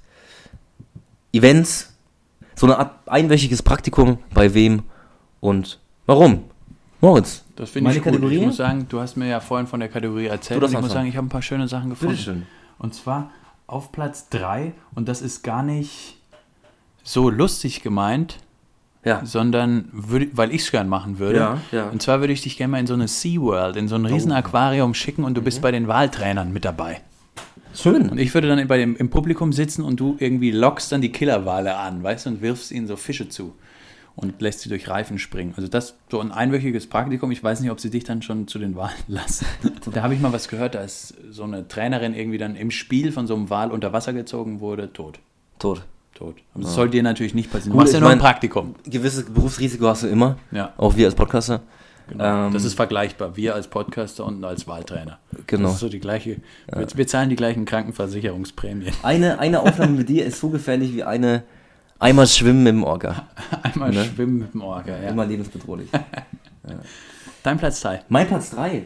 Events, so eine Art einwöchiges Praktikum, bei wem und warum? Moritz, Das finde Meine ich gut. Kategorie? Ich muss sagen, du hast mir ja vorhin von der Kategorie erzählt. Du und ich muss sagen, ich habe ein paar schöne Sachen gefunden. bitteschön. Und zwar auf Platz 3, und das ist gar nicht so lustig gemeint, Ja, sondern würde, weil ich es gern machen würde. Ja, ja. Und zwar würde ich dich gerne mal in so eine SeaWorld, in so ein riesen Aquarium schicken und du Mhm. bist bei den Wahltrainern mit dabei. Schön. Und ich würde dann bei dem, im Publikum sitzen und du irgendwie lockst dann die Killerwale an, weißt du, und wirfst ihnen so Fische zu und lässt sie durch Reifen springen. Also das so ein einwöchiges Praktikum. Ich weiß nicht, ob sie dich dann schon zu den Wahlen lassen. da habe ich mal was gehört, da ist so eine Trainerin irgendwie dann im Spiel von so einem Wal unter Wasser gezogen wurde, tot. Tot. Tot. Und das soll dir natürlich nicht passieren. Du Gut, machst ja nur ein Praktikum. Gewisses Berufsrisiko hast du immer, Ja. auch wir als Podcaster. Genau. Ähm, das ist vergleichbar. Wir als Podcaster und als Wahltrainer. Genau. Das ist so die gleiche. Wir, wir zahlen die gleichen Krankenversicherungsprämien. Eine, eine Aufnahme mit dir ist so gefährlich wie eine einmal schwimmen mit dem Orca. Einmal Ne? schwimmen mit dem Orca. Ja. Immer lebensbedrohlich. Dein Platz 3. Mein Platz 3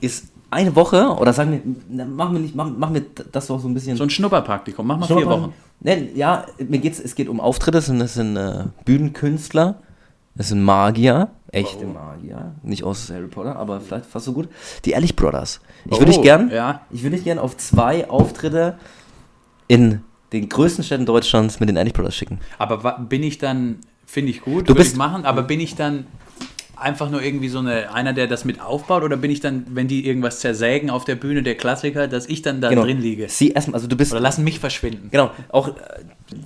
ist eine Woche, oder sagen wir, machen wir nicht, machen, machen wir das doch so ein bisschen. So ein Schnupperpraktikum. Mach mal vier Wochen. Ne, ja, mir geht's, es geht um Auftritte, das sind, das sind äh, Bühnenkünstler, das sind Magier, echte Magier, nicht aus Harry Potter, aber vielleicht fast so gut. Die Ehrlich Brothers. Ich würde Oh, dich gern, ja. ich würde dich gern auf zwei Auftritte in den größten Städten Deutschlands mit den Ehrlich Brothers schicken. Aber bin ich dann, finde ich gut, Du bist- ich machen, aber bin ich dann einfach nur irgendwie so eine, einer, der das mit aufbaut oder bin ich dann, wenn die irgendwas zersägen auf der Bühne, der Klassiker, dass ich dann da drin liege? Sie erstmal, also du bist Oder lassen mich verschwinden. Genau, auch äh,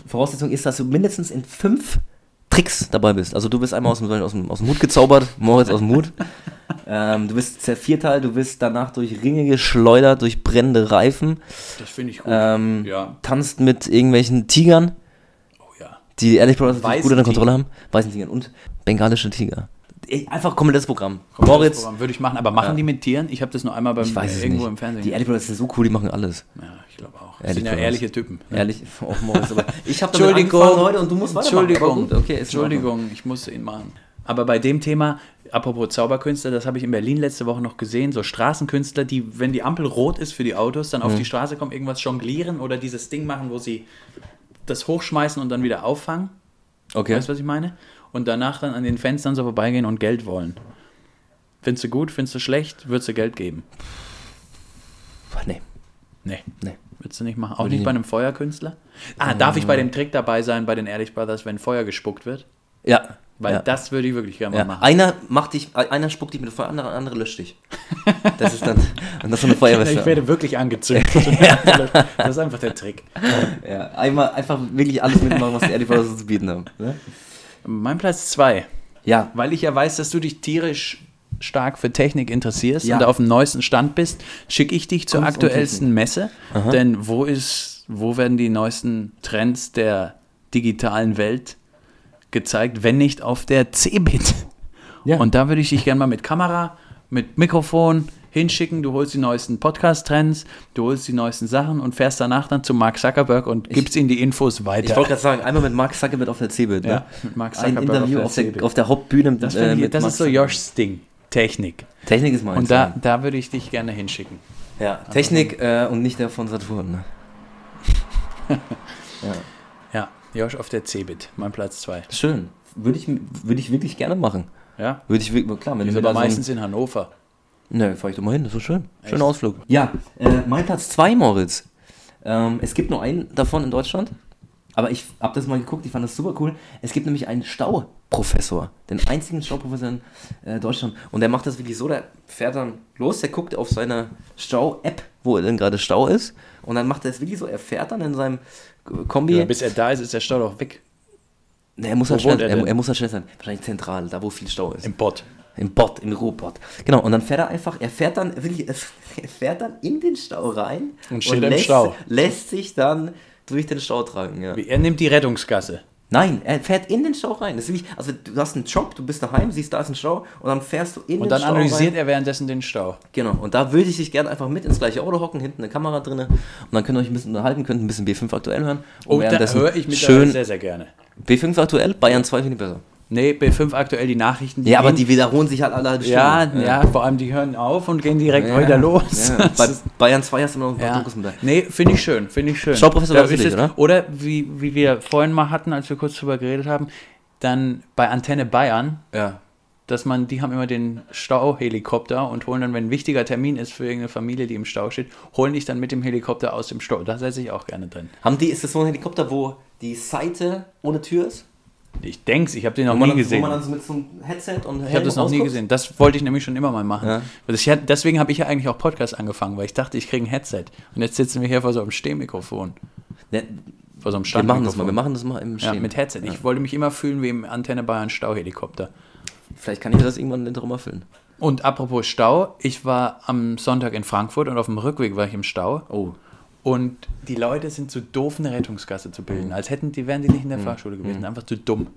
Voraussetzung ist, dass du mindestens in fünf Tricks dabei bist. Also du bist einmal aus dem, aus dem, aus dem Hut gezaubert, Moritz aus dem Hut. ähm, du bist zervierteilt, du bist danach durch Ringe geschleudert, durch brennende Reifen, Das finde ich gut. ähm, Ja. tanzt mit irgendwelchen Tigern, Oh ja. die ehrlich Brothers Weißen gut unter. Kontrolle haben, weißen Tigern und bengalische Tiger. Einfach komplettes Programm. Das Moritz, Programm Würde ich machen, aber machen die mit Tieren? Ich habe das nur einmal beim, ich weiß es irgendwo nicht. im Fernsehen. Die Ehrlich Brothers sind so cool, die machen alles. ja, ich glaube auch. Das Ehrlich sind ja ehrliche Typen. Ehrlich, oh, Moritz, aber ich habe Entschuldigung, heute und du musst. Entschuldigung, okay. Entschuldigung, ich musste ihn machen. Aber bei dem Thema, apropos Zauberkünstler, das habe ich in Berlin letzte Woche noch gesehen, so Straßenkünstler, die, wenn die Ampel rot ist für die Autos, dann Mhm. auf die Straße kommen, irgendwas jonglieren oder dieses Ding machen, wo sie das hochschmeißen und dann wieder auffangen. Okay. Weißt du, was ich meine? Und danach dann an den Fenstern so vorbeigehen und Geld wollen. Findest du gut, findest du schlecht, würdest du Geld geben? Nee. Nee. Nee. Würdest du nicht machen? Auch Würde nicht ich bei einem Feuerkünstler? Ah, darf ich bei dem Trick dabei sein, bei den Ehrlich Brothers, wenn Feuer gespuckt wird? Ja. Weil ja. das würde ich wirklich gerne mal Ja. machen. Einer macht dich, einer spuckt dich mit Feuer, andere, andere löscht dich. Das ist dann, und das ist so eine Feuerwehr. Ich werde wirklich angezündet. das ist einfach der Trick. ja, einmal einfach wirklich alles mitmachen, was die Eddie Brothers zu bieten haben. Ne? Mein Platz zwei, Ja, weil ich ja weiß, dass du dich tierisch stark für Technik interessierst Ja. und auf dem neuesten Stand bist, schicke ich dich zur Kunst aktuellsten Messe. Denn wo ist, wo werden die neuesten Trends der digitalen Welt gezeigt, wenn nicht auf der Cebit? Ja. Und da würde ich dich gerne mal mit Kamera, mit Mikrofon hinschicken. Du holst die neuesten Podcast-Trends, du holst die neuesten Sachen und fährst danach dann zu Mark Zuckerberg und gibst ihm die Infos weiter. ich wollte gerade sagen, einmal mit Mark Zuckerberg auf der CeBIT. Ne? Ja, mit Mark Ein Zuckerberg Interview auf auf der der, CeBIT. auf der Hauptbühne. Das, äh, ich, mit das ist so. Joshs Ding. Technik. Technik ist meins. Und da, da würde ich dich gerne hinschicken. ja, Technik äh, und nicht der von Saturn. Ne? ja. Ja, Josh auf der Cebit, mein Platz 2. Schön. Würde ich, würde ich wirklich gerne machen. Ja, Würde ich wirklich, klar, wenn du aber da so ein- meistens in Hannover. Ne, fahr ich doch mal hin, das ist so schön. Echt? Schöner Ausflug. Ja, äh, mein Platz 2, Moritz. Ähm, es gibt nur einen davon in Deutschland, aber ich habe das mal geguckt, ich fand das super cool. Es gibt nämlich einen Stauprofessor, den einzigen Stauprofessor in äh, Deutschland. Und der macht das wirklich so, der fährt dann los, der guckt auf seine Stau-App, wo denn gerade Stau ist. Und dann macht er es wirklich so, er fährt dann in seinem Kombi. Ja, bis er da ist, ist der Stau doch weg. Ne, er, muss halt schnell, er er, er muss halt schnell sein. Wahrscheinlich zentral, da wo viel Stau ist. Im Bot. Im Bot, im Ruhrbot. Genau, und dann fährt er einfach, er fährt dann wirklich, er fährt dann in den Stau rein Und steht im lässt, Stau. lässt sich dann durch den Stau tragen, ja. Er nimmt die Rettungsgasse. Nein, er fährt in den Stau rein. Das ist wie, also du hast einen Job, du bist daheim, siehst, da ist ein Stau und dann fährst du in Und den dann Stau analysiert rein. er währenddessen den Stau. Genau, und da würde ich dich gerne einfach mit ins gleiche Auto hocken, hinten eine Kamera drin und dann könnt ihr euch ein bisschen unterhalten, könnt ein bisschen B5 aktuell hören. Und Oh, da höre ich mittlerweile schön sehr, sehr gerne. B5 aktuell, Bayern 2 finde ich besser. Nee, B5 aktuell die Nachrichten. Ja, aber die wiederholen sich halt alle halbe Ja, Stunde. ja, vor allem die hören auf und gehen direkt Ja, wieder los. Ja. Bei Bayern 2 hast du noch ein paar Ja. Dokus mit dabei. Nee, finde ich schön, finde ich schön. Da ist für dich, es- Oder wie, wie wir vorhin mal hatten, als wir kurz drüber geredet haben, dann bei Antenne Bayern, Ja. dass man, die haben immer den Stauhelikopter und holen dann, wenn ein wichtiger Termin ist für irgendeine Familie, die im Stau steht, holen dich dann mit dem Helikopter aus dem Stau. Da setze ich auch gerne drin. Haben die, ist das so ein Helikopter, wo die Seite ohne Tür ist? Ich denke ich habe den noch nie gesehen. Wo man dann so mit so einem Headset und Ich habe das noch nie gesehen. Das wollte ich nämlich schon immer mal machen. Ja. Das, ja, deswegen habe ich ja eigentlich auch Podcast angefangen, weil ich dachte, ich kriege ein Headset. Und jetzt sitzen wir hier vor so einem Stehmikrofon. Ne, Vor so einem wir machen das mal, wir machen das mal im Ja, Stehen. mit Headset. Ich wollte mich immer fühlen wie im Antenne Bayern Stauhelikopter. Vielleicht kann ich das irgendwann hinterher mal füllen. Und apropos Stau, ich war am Sonntag in Frankfurt und auf dem Rückweg war ich im Stau. Oh. Und die Leute sind zu doof, eine Rettungsgasse zu bilden. Als hätten die, wären die nicht in der Fahrschule gewesen. Einfach zu dumm.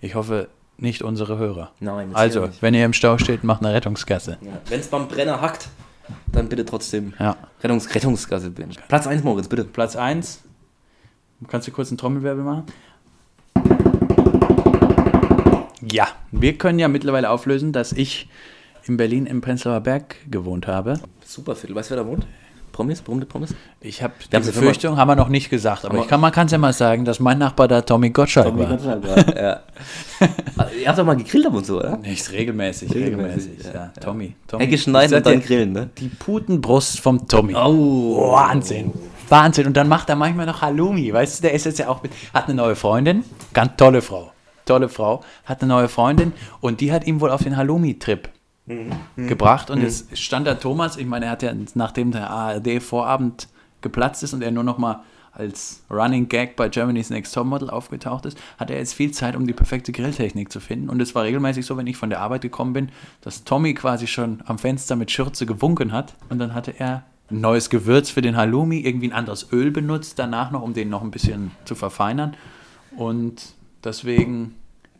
Ich hoffe, nicht unsere Hörer. Nein, Also, wenn ihr im Stau steht, macht eine Rettungsgasse. Ja. Wenn es beim Brenner hackt, dann bitte trotzdem Ja. Rettungs Rettungsgasse bin. Platz 1, Moritz, bitte. Platz 1. Kannst du kurz einen Trommelwirbel machen? Ja, wir können ja mittlerweile auflösen, dass ich in Berlin im Prenzlauer Berg gewohnt habe. Super Viertel. Weißt du, wer da wohnt? Promis? Berühmte Promis? Ich habe die Befürchtung, haben wir noch nicht gesagt, aber Aber- ich kann, man kann es ja mal sagen, dass mein Nachbar da Tommy Gottschalk war. ja. Ihr habt doch mal gegrillt ab und so, oder? Nicht regelmäßig, Regelmäßig, regelmäßig. ja, Ja. Tommy. Tommy. Ecke schneiden und dann grillen, ne? Die Putenbrust vom Tommy. Oh. Wahnsinn. Wahnsinn. Und dann macht er manchmal noch Halloumi. Weißt du, der ist jetzt ja auch mit, hat eine neue Freundin. Ganz tolle Frau. Tolle Frau. Hat eine neue Freundin und die hat ihm wohl auf den Halloumi-Trip gebracht. Und jetzt stand da Thomas. Ich meine, er hat ja, nachdem der ARD-Vorabend geplatzt ist und er nur noch mal als Running Gag bei Germany's Next Topmodel aufgetaucht ist, hat er jetzt viel Zeit, um die perfekte Grilltechnik zu finden. Und es war regelmäßig so, wenn ich von der Arbeit gekommen bin, dass Tommy quasi schon am Fenster mit Schürze gewunken hat. Und dann hatte er ein neues Gewürz für den Halloumi, irgendwie ein anderes Öl benutzt, danach noch, um den noch ein bisschen zu verfeinern. Und deswegen,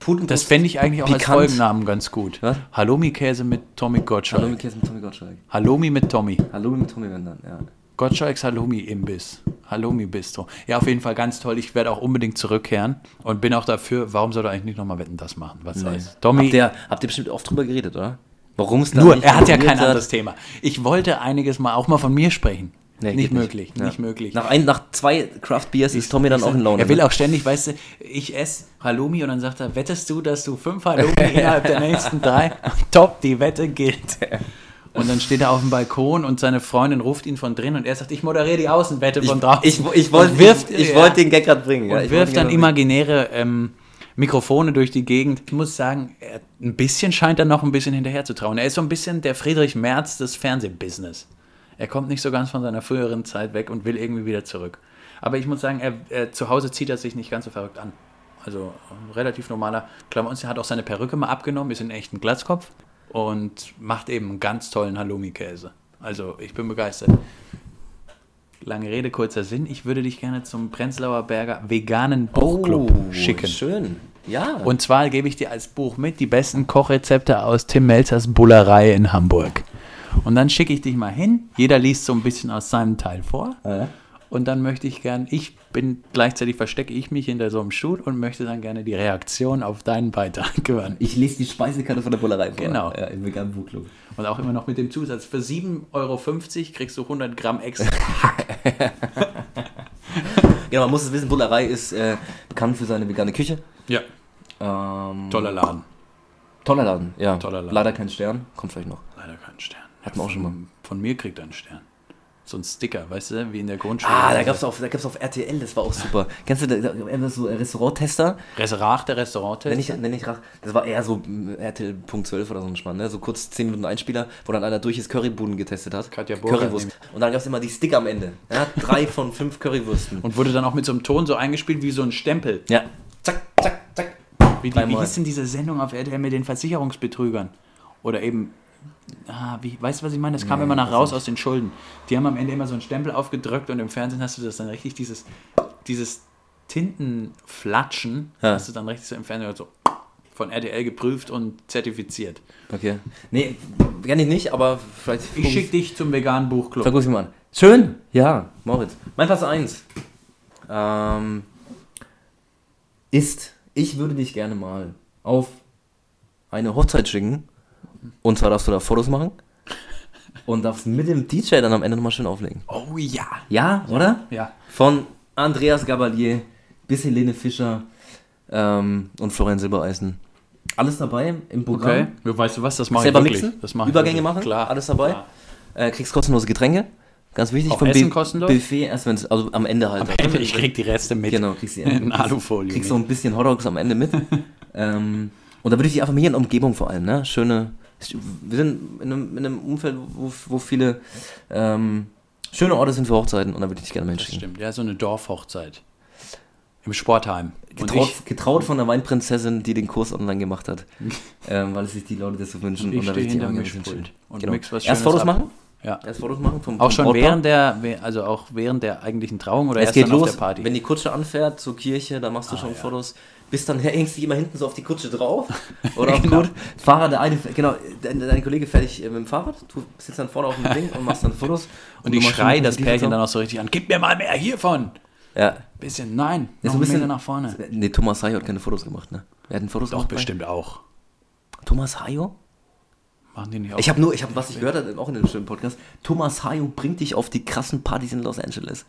Putenbrust. das fände ich eigentlich auch als Pikant. Folgennamen ganz gut. Was? Halloumi-Käse mit Tommy Gottschalk. Hallo mit Käse mit Tommy Gottschalk. Halloumi mit Tommy. Hallo mit Tommy Wendern, ja. Gottschalks Halloumi-Imbiss. Halloumi-Bistro. Ja, auf jeden Fall ganz toll. Ich werde auch unbedingt zurückkehren und bin auch dafür, warum soll er eigentlich nicht nochmal Wetten, das machen? Was soll's? Tommy, Habt ihr, habt ihr bestimmt oft drüber geredet, oder? Warum es nur, er hat ja kein hat? anderes Thema. Ich wollte einiges mal auch mal von mir sprechen. Nee, nicht möglich, Ja. nicht möglich. Nach, ein, nach zwei Craft Beers ist Tommy dann auch in Laune. Er will ne? auch ständig, weißt du, ich esse Halloumi und dann sagt er, wettest du, dass du fünf Halloumi innerhalb der nächsten drei? Top, die Wette gilt. Und dann steht er auf dem Balkon und seine Freundin ruft ihn von drinnen und er sagt, ich moderiere die Außenwette von draußen. Ich, ich, wollte Und wirft, ich ja, wollte den Gag gerade bringen. ja, und ich wollte wirft dann imaginäre ähm, Mikrofone durch die Gegend. Ich muss sagen, er, ein bisschen scheint er noch ein bisschen hinterher zu trauen. Er ist so ein bisschen der Friedrich Merz des Fernsehbusiness. Er kommt nicht so ganz von seiner früheren Zeit weg und will irgendwie wieder zurück. Aber ich muss sagen, er, er, zu Hause zieht er sich nicht ganz so verrückt an. Also ein relativ normaler Klamotten. Er hat auch seine Perücke mal abgenommen, ist in echt ein Glatzkopf und macht eben einen ganz tollen Halloumi-Käse. Also ich bin begeistert. Lange Rede, kurzer Sinn. Ich würde dich gerne zum Prenzlauer Berger veganen Buchclub Oh, schicken. schön. Ja. Und zwar gebe ich dir als Buch mit die besten Kochrezepte aus Tim Melzers Bullerei in Hamburg. Und dann schicke ich dich mal hin. Jeder liest so ein bisschen aus seinem Teil vor. Ja. Und dann möchte ich gern, ich bin gleichzeitig verstecke ich mich hinter so einem Stuhl und möchte dann gerne die Reaktion auf deinen Beitrag hören. ich lese die Speisekarte von der Bullerei vor. Genau. Ja, im veganen Buchclub. Und auch immer noch mit dem Zusatz, für 7,50 Euro kriegst du 100 Gramm extra. Genau, man muss es wissen, Bullerei ist äh, bekannt für seine vegane Küche. Ja, Ähm, toller Laden. Toller Laden, ja. Toller Laden. Leider kein Stern, kommt vielleicht noch. Leider kein Stern. Hatten wir auch schon mal. Von mir kriegt er einen Stern. So ein Sticker, weißt du, wie in der Grundschule. Ah, da gab's auf, da gab's auf RTL, das war auch super. Kennst du da, da, so Restauranttester? Restaurant, der Restauranttest. Nenn ich, nenn ich, rach- das war eher so mm, RTL Punkt 12 oder so ein Spann, ne? So kurz 10 Minuten Einspieler, wo dann einer durch das Currybuden getestet hat. Katja Burkhardt Currywurst. Und dann gab's immer die Sticker am Ende. Ja, drei von fünf Currywürsten. Und wurde dann auch mit so einem Ton so eingespielt wie so ein Stempel. Ja. Zack, zack, zack. Wie, die, wie hieß denn diese Sendung auf RTL mit den Versicherungsbetrügern? Oder eben, ah, wie, weißt du, was ich meine? Das kam immer nach raus aus den Schulden. Die haben am Ende immer so einen Stempel aufgedrückt und im Fernsehen hast du das dann richtig, dieses, dieses Tintenflatschen Ja. hast du dann richtig so im Fernsehen so von RTL geprüft und zertifiziert. Okay. Nee, kann ich nicht, aber vielleicht. Ich schicke dich zum veganen Buchclub. Verguck ich mal an. Schön. Ja, Moritz. Mein Platz 1 ähm, ist, ich würde dich gerne mal auf eine Hochzeit schicken. Und zwar darfst du da Fotos machen. Und darfst mit dem DJ dann am Ende nochmal schön auflegen. Oh ja. Ja, oder? Ja. Von Andreas Gabalier bis Helene Fischer ähm, und Florian Silbereisen. Alles dabei im Programm. Okay. Weißt du was, das mache ich Selber wirklich. mixen, Das mache ich Übergänge wirklich. machen, Klar. alles dabei. Klar. Äh, kriegst kostenlose Getränke. Ganz wichtig. Auch vom Essen kostenlos? Buffet, erst wenn es, also am Ende halt. Ich krieg die Reste mit. Genau, kriegst du in Alufolie. Kriegst so ein bisschen Hotdogs am Ende mit. ähm, und da würde ich dich einfach hier in der Umgebung vor allem, ne? Schöne. Wir sind in einem, in einem Umfeld, wo, wo viele ähm, schöne Orte sind für Hochzeiten und da würde ich dich gerne mal Das stimmt. Ja, so eine Dorfhochzeit. Im Sportheim. Und Getraut, ich, getraut von der Weinprinzessin, die den Kurs online gemacht hat. ähm, weil sich die Leute das so wünschen. Und ich da stehe hinter auch gerne Mischpult und genau. mix was Erst Fotos ab. machen? ja. Erst Fotos machen vom, Auch vom schon Brautpaar? während der, also auch während der eigentlichen Trauung oder Es erst geht dann los, auf der Party? wenn die Kutsche anfährt zur Kirche, dann machst du Ah, schon ja. Fotos. Bis dann hängst du immer hinten so auf die Kutsche drauf. Oder auf Genau. gut. Fahrer, der eine, genau, dein, dein Kollege fährt dich äh, mit dem Fahrrad, du sitzt dann vorne auf dem Ding und machst dann Fotos. und du ich machst schrei schon das Pärchen dann auch so richtig an, gib mir mal mehr hiervon. Ja. Bisschen, nein, Ja, noch so ein bisschen- nach vorne. Nee, Thomas Hayo hat keine Fotos gemacht, ne? Wer hat Fotos Doch, gemacht? bei- bestimmt auch. Thomas Hayo? Machen die nicht auch? Ich habe nur, ich habe, was ich gehört habe, auch in dem schönen Podcast, Thomas Hayo bringt dich auf die krassen Partys in Los Angeles.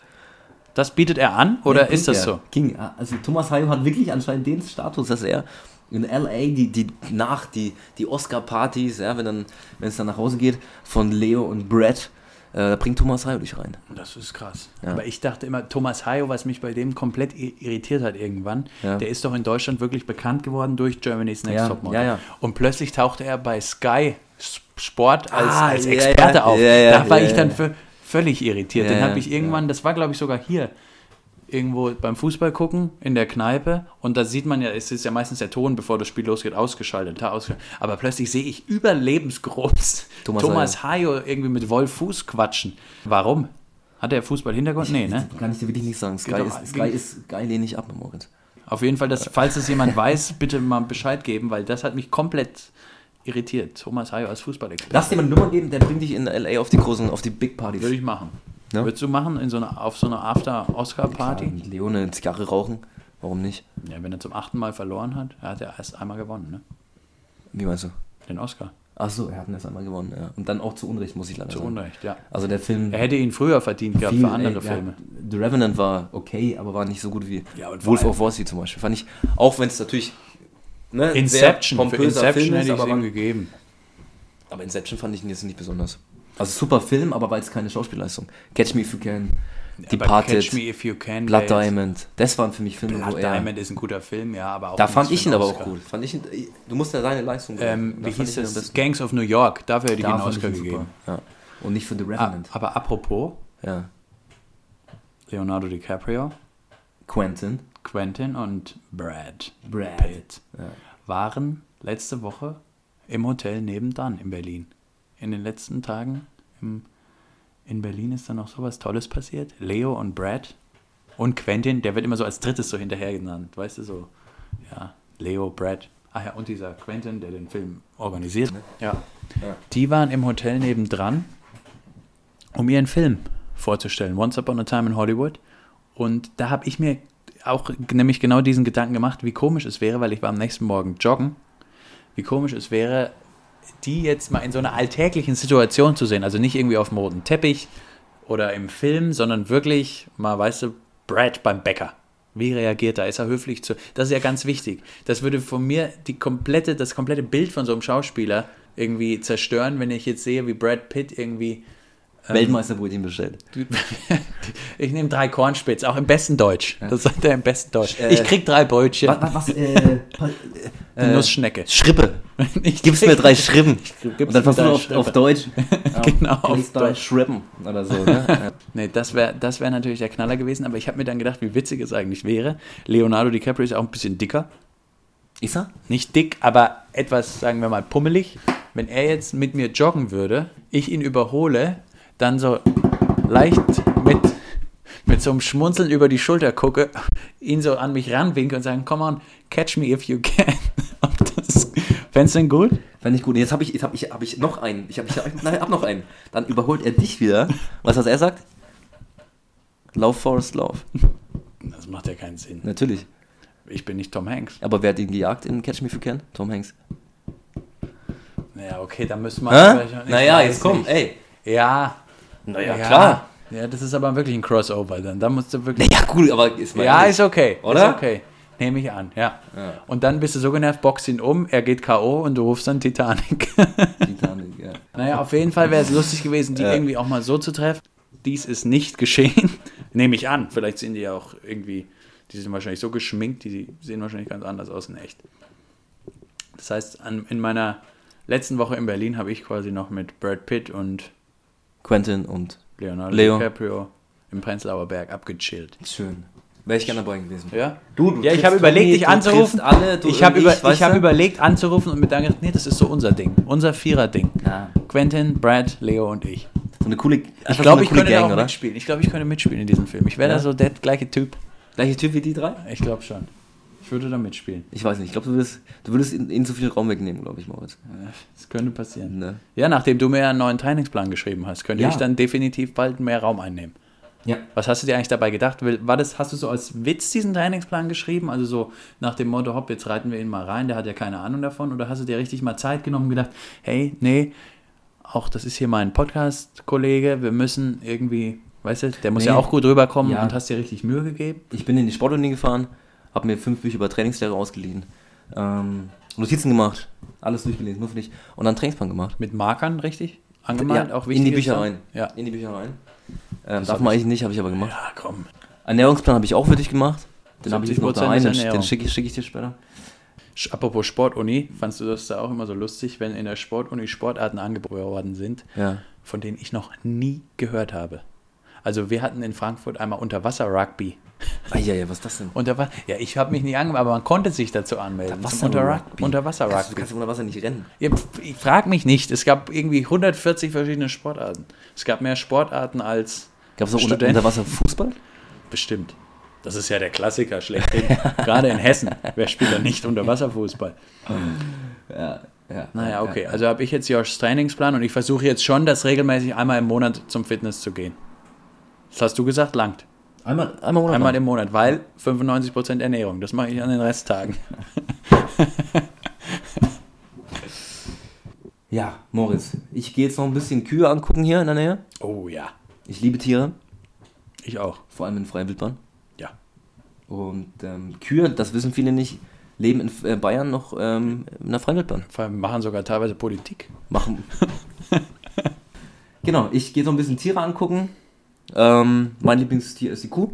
Das bietet er an oder Nee, ist das ging so? ja. Ging. ja. Also Thomas Hayo hat wirklich anscheinend den Status, dass er in LA die, die nach die, die Oscar-Partys, ja, wenn dann, wenn es dann nach Hause geht, von Leo und Brad, äh, da bringt Thomas Hayo dich rein. Das ist krass. Ja. Aber ich dachte immer, Thomas Hayo, was mich bei dem komplett irritiert hat irgendwann, Ja. der ist doch in Deutschland wirklich bekannt geworden durch Germany's Next Ja, Topmodel. ja, ja. Und plötzlich tauchte er bei Sky Sport als, Ah, als ja, Experte ja, auf. ja, ja, da war ja, ich dann ja. Vö- völlig irritiert. Ja, Den ja, habe ich irgendwann, das war glaube ich sogar hier, irgendwo beim Fußball gucken, in der Kneipe. Und da sieht man ja, es ist ja meistens der Ton, bevor das Spiel losgeht, ausgeschaltet. Aber plötzlich sehe ich überlebensgroß Thomas Thomas, Hayo irgendwie mit Wolf Fuß quatschen. Warum? Hat er Fußball-Hintergrund? Nee, ne? Kann ich dir wirklich nicht sagen. Sky, ist, Sky ist geil, lehne ich ab, Moritz. Auf jeden Fall, dass, falls es jemand weiß, bitte mal Bescheid geben, weil das hat mich komplett irritiert. Thomas Hayo als Fußballexperte. Lass dir mal eine Nummer geben, der bringt dich in LA auf die großen, auf die Big Partys. Würde ich machen. Ja? Würdest du machen in so einer, auf so einer After-Oscar-Party? Ja, Leone eine Zigarre rauchen, warum nicht? Ja, wenn er zum achten Mal verloren hat, er hat ja erst einmal gewonnen, ne? Wie meinst du? Den Oscar. Ach so, er hat ihn erst einmal gewonnen, ja. Und dann auch zu Unrecht, muss ich leider Zu sagen. Unrecht, ja. Also der Film... Er hätte ihn früher verdient gehabt viel, für andere ey, ja, Filme. The Revenant war okay, aber war nicht so gut wie Ja, Wolf of Wall Street zum Beispiel. Fand ich, auch wenn es natürlich ne, sehr Inception, für pompöser Inception Film hätte ist, ich es aber, ihm man, gegeben. aber Inception fand ich ihn jetzt nicht besonders. Also super Film, aber war jetzt keine Schauspielleistung. Catch Me If You Can, Departed, Catch Me If You Can. Blood jetzt- Diamond. Das waren für mich Filme, wo Blood er... Diamond ist ein guter Film, ja, aber auch Da fand ich ihn aber auch gut. Fand ich ihn, du musst ja seine Leistung Ähm, wie hieß ihn besten. Gangs of New York. Dafür hätte ich Da ihm einen Oscar ihn gegeben. Ja. Und nicht für The Ah, Revenant. aber apropos Ja. Leonardo DiCaprio, Quentin. Quentin und Brad Brad. Pitt Ja. waren letzte Woche im Hotel nebendran in Berlin. In den letzten Tagen im, in Berlin ist dann noch sowas Tolles passiert. Leo und Brad und Quentin, der wird immer so als drittes so hinterher genannt, weißt du so. Ja, Leo, Brad. Ach ja, und dieser Quentin, der den Film organisiert. Ja. Ja. Die waren im Hotel nebendran, um ihren Film vorzustellen. Once Upon a Time in Hollywood. Und da habe ich mir auch nämlich genau diesen Gedanken gemacht, wie komisch es wäre, weil ich war am nächsten Morgen joggen, wie komisch es wäre, die jetzt mal in so einer alltäglichen Situation zu sehen. Also nicht irgendwie auf dem roten Teppich oder im Film, sondern wirklich mal, weißt du, Brad beim Bäcker. Wie reagiert er? Ist er höflich zu? Das ist ja ganz wichtig. Das würde von mir die komplette, das komplette Bild von so einem Schauspieler irgendwie zerstören, wenn ich jetzt sehe, wie Brad Pitt irgendwie Weltmeisterbrötchen bestellt. ich nehme drei Cornspitz, auch im besten Deutsch. Das sagt er im besten Deutsch. Äh, ich krieg drei Brötchen. Was, was, äh, Die Nussschnecke. Schrippe. Ich Gib's mir drei Schrippen. Und dann versuch auf, auf Deutsch. Genau, auf Deutsch. Schrippen oder so. Ne? Nee, das wäre das wär natürlich der Knaller gewesen, aber ich habe mir dann gedacht, wie witzig es eigentlich wäre. Leonardo DiCaprio ist auch ein bisschen dicker. Ist er? Nicht dick, aber etwas, sagen wir mal, pummelig. Wenn er jetzt mit mir joggen würde, ich ihn überhole, dann so leicht mit, mit so einem Schmunzeln über die Schulter gucke, ihn so an mich ranwinke und sagen, come on, catch me if you can. Das, fändest du den gut? Fand ich gut. Jetzt habe ich, jetzt hab ich, hab ich noch einen. Ich habe ich hab, nein, hab noch einen. Dann überholt er dich wieder. Weißt du, was er sagt? Love Forest Love. Das macht ja keinen Sinn. Natürlich. Ich bin nicht Tom Hanks. Aber wer hat ihn gejagt in Catch Me If You Can? Tom Hanks. Ja, okay, dann müssen wir... Ich Naja, jetzt komm, nicht. ey. Ja. Naja, ja, klar. Ja, das ist aber wirklich ein Crossover dann. Da musst du wirklich... Naja, cool, aber ist mal Ja, ehrlich. ist okay. Oder? Ist okay. Nehme ich an, ja. Ja. Und dann bist du so genervt, boxt ihn um, er geht K.O. und du rufst dann Titanic. Titanic, ja. naja, auf jeden Fall wäre es lustig gewesen, die Ja. irgendwie auch mal so zu treffen. Dies ist nicht geschehen. Nehme ich an. Vielleicht sind die ja auch irgendwie, die sind wahrscheinlich so geschminkt, die sehen wahrscheinlich ganz anders aus in echt. Das heißt, an, in meiner letzten Woche in Berlin habe ich quasi noch mit Brad Pitt und Quentin und Leonardo Leo. DiCaprio im Prenzlauer Berg abgechillt. schön. Wäre ich gerne dabei gewesen. Ja? Du, du Ja, ich habe überlegt, dich anzurufen. Alle, du ich habe über, ich hab überlegt anzurufen und mir dann gedacht, nee, das ist so unser Ding. Unser Vierer-Ding. Ja. Quentin, Brad, Leo und ich. So eine coole, Ich glaube, so ich könnte da Gang, auch oder? mitspielen. Ich glaube, ich könnte mitspielen in diesem Film. Ich wäre Ja? da so der gleiche Typ. Gleiche Typ wie die drei? Ich glaube schon. Ich würde da mitspielen. Ich weiß nicht. Ich glaube, du würdest, du würdest ihnen, zu viel Raum wegnehmen, glaube ich, Moritz. Das könnte passieren. Ne? Ja, nachdem du mir einen neuen Trainingsplan geschrieben hast, könnte Ja. ich dann definitiv bald mehr Raum einnehmen. Ja. Was hast du dir eigentlich dabei gedacht? War das, hast du so als Witz diesen Trainingsplan geschrieben? Also so nach dem Motto, hopp, jetzt reiten wir ihn mal rein, der hat ja keine Ahnung davon. Oder hast du dir richtig mal Zeit genommen und gedacht, hey, nee, auch das ist hier mein Podcast-Kollege, wir müssen irgendwie, weißt du, der muss Nee. ja auch gut rüberkommen Ja. und hast dir richtig Mühe gegeben? Ich bin in die Sportuni gefahren, habe mir fünf Bücher über Trainingslehre ausgeliehen, ähm, Notizen gemacht, alles durchgelesen, nur für dich. Und dann Trainingsplan gemacht. Mit Markern, richtig? Angemalt, auch wichtig. in die Bücher rein. Ja. In die Bücher rein. Ähm, darf man ich- eigentlich nicht, habe ich aber gemacht. Ja, komm. Ernährungsplan habe ich auch für dich gemacht. Den habe ich jetzt noch 70% daheim, ist den, schicke ich, schick ich dir später. Apropos Sportuni, fandst du das da auch immer so lustig, wenn in der Sportuni Sportarten angeboten worden sind, Ja. von denen ich noch nie gehört habe? Also wir hatten in Frankfurt einmal Unterwasser-Rugby. Ah, ja, ja, was ist das denn? Unterwa ja, ich habe mich nicht angemeldet, aber man konnte sich dazu anmelden. Unterwasser- Zum Unter Rugby. Kannst, du Unterwasser-Rugby. kannst unter Wasser nicht rennen. Ja, pf, ich frage mich nicht, es gab irgendwie 140 verschiedene Sportarten. Es gab mehr Sportarten als Gab es auch unter, Studenten. unter Wasser Fußball? bestimmt. Das ist ja der Klassiker schlechthin. Gerade in Hessen. Wer spielt da nicht Unterwasserfußball? Ja, ja. Naja, okay. Also habe ich jetzt Joshs Trainingsplan und ich versuche jetzt schon, das regelmäßig einmal im Monat zum Fitness zu gehen. Das hast du gesagt, langt. Einmal, einmal, Monat Einmal im Monat, weil 95% Ernährung. Das mache ich an den Resttagen. Ja, Moritz, ich gehe jetzt noch ein bisschen Kühe angucken hier in der Nähe. Oh ja, Ich liebe Tiere, ich auch. vor allem in freien Wildbahn. Ja. Und ähm, Kühe, das wissen viele nicht, leben in äh, Bayern noch ähm, in der freien Wildbahn. Vor allem machen sogar teilweise Politik. Machen. genau, ich gehe so ein bisschen Tiere angucken. Ähm, mein Lieblingstier ist die Kuh.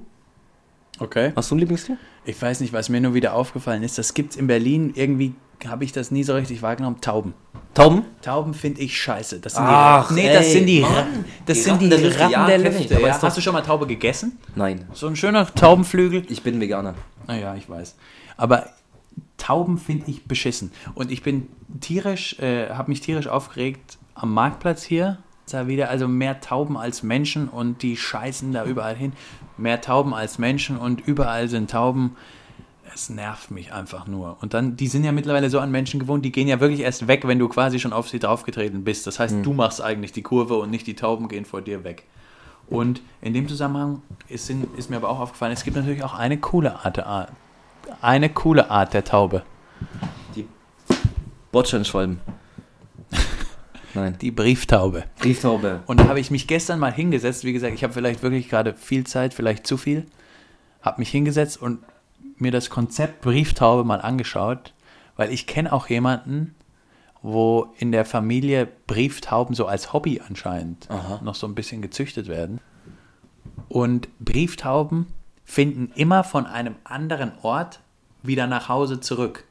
Okay. Hast du ein Lieblingstier? Ich weiß nicht, was mir nur wieder aufgefallen ist. Das gibt es in Berlin irgendwie, habe ich das nie so richtig wahrgenommen. Tauben. Tauben? Tauben finde ich scheiße. Das sind Ach, die, nee, das ey, sind die, Mann. Ra- das Die sind die Ratten der Lüfte. Ratten Ja, der Lüfte. Ja. Hast du schon mal Taube gegessen? Nein, So ein schöner Taubenflügel. ich bin Veganer. Naja, ich weiß. Aber Tauben finde ich beschissen. Und ich bin tierisch, äh, habe mich tierisch aufgeregt am Marktplatz hier. Da wieder also mehr Tauben als Menschen und die scheißen da überall hin. Mehr Tauben als Menschen und überall sind Tauben. Es nervt mich einfach nur. Und dann, die sind ja mittlerweile so an Menschen gewohnt, die gehen ja wirklich erst weg, wenn du quasi schon auf sie draufgetreten bist. Das heißt, du machst eigentlich die Kurve und nicht die Tauben gehen vor dir weg. Und in dem Zusammenhang ist, ist mir aber auch aufgefallen, es gibt natürlich auch eine coole Art. Eine coole Art der Taube. Bordsteinschwalben. Nein. Die Brieftaube. Brieftaube. Und da habe ich mich gestern mal hingesetzt. Wie gesagt, ich habe vielleicht wirklich gerade viel Zeit, vielleicht zu viel. Habe mich hingesetzt und mir das Konzept Brieftaube mal angeschaut, weil ich kenne auch jemanden, wo in der Familie Brieftauben so als Hobby anscheinend Aha. noch so ein bisschen gezüchtet werden. Und Brieftauben finden immer von einem anderen Ort wieder nach Hause zurück.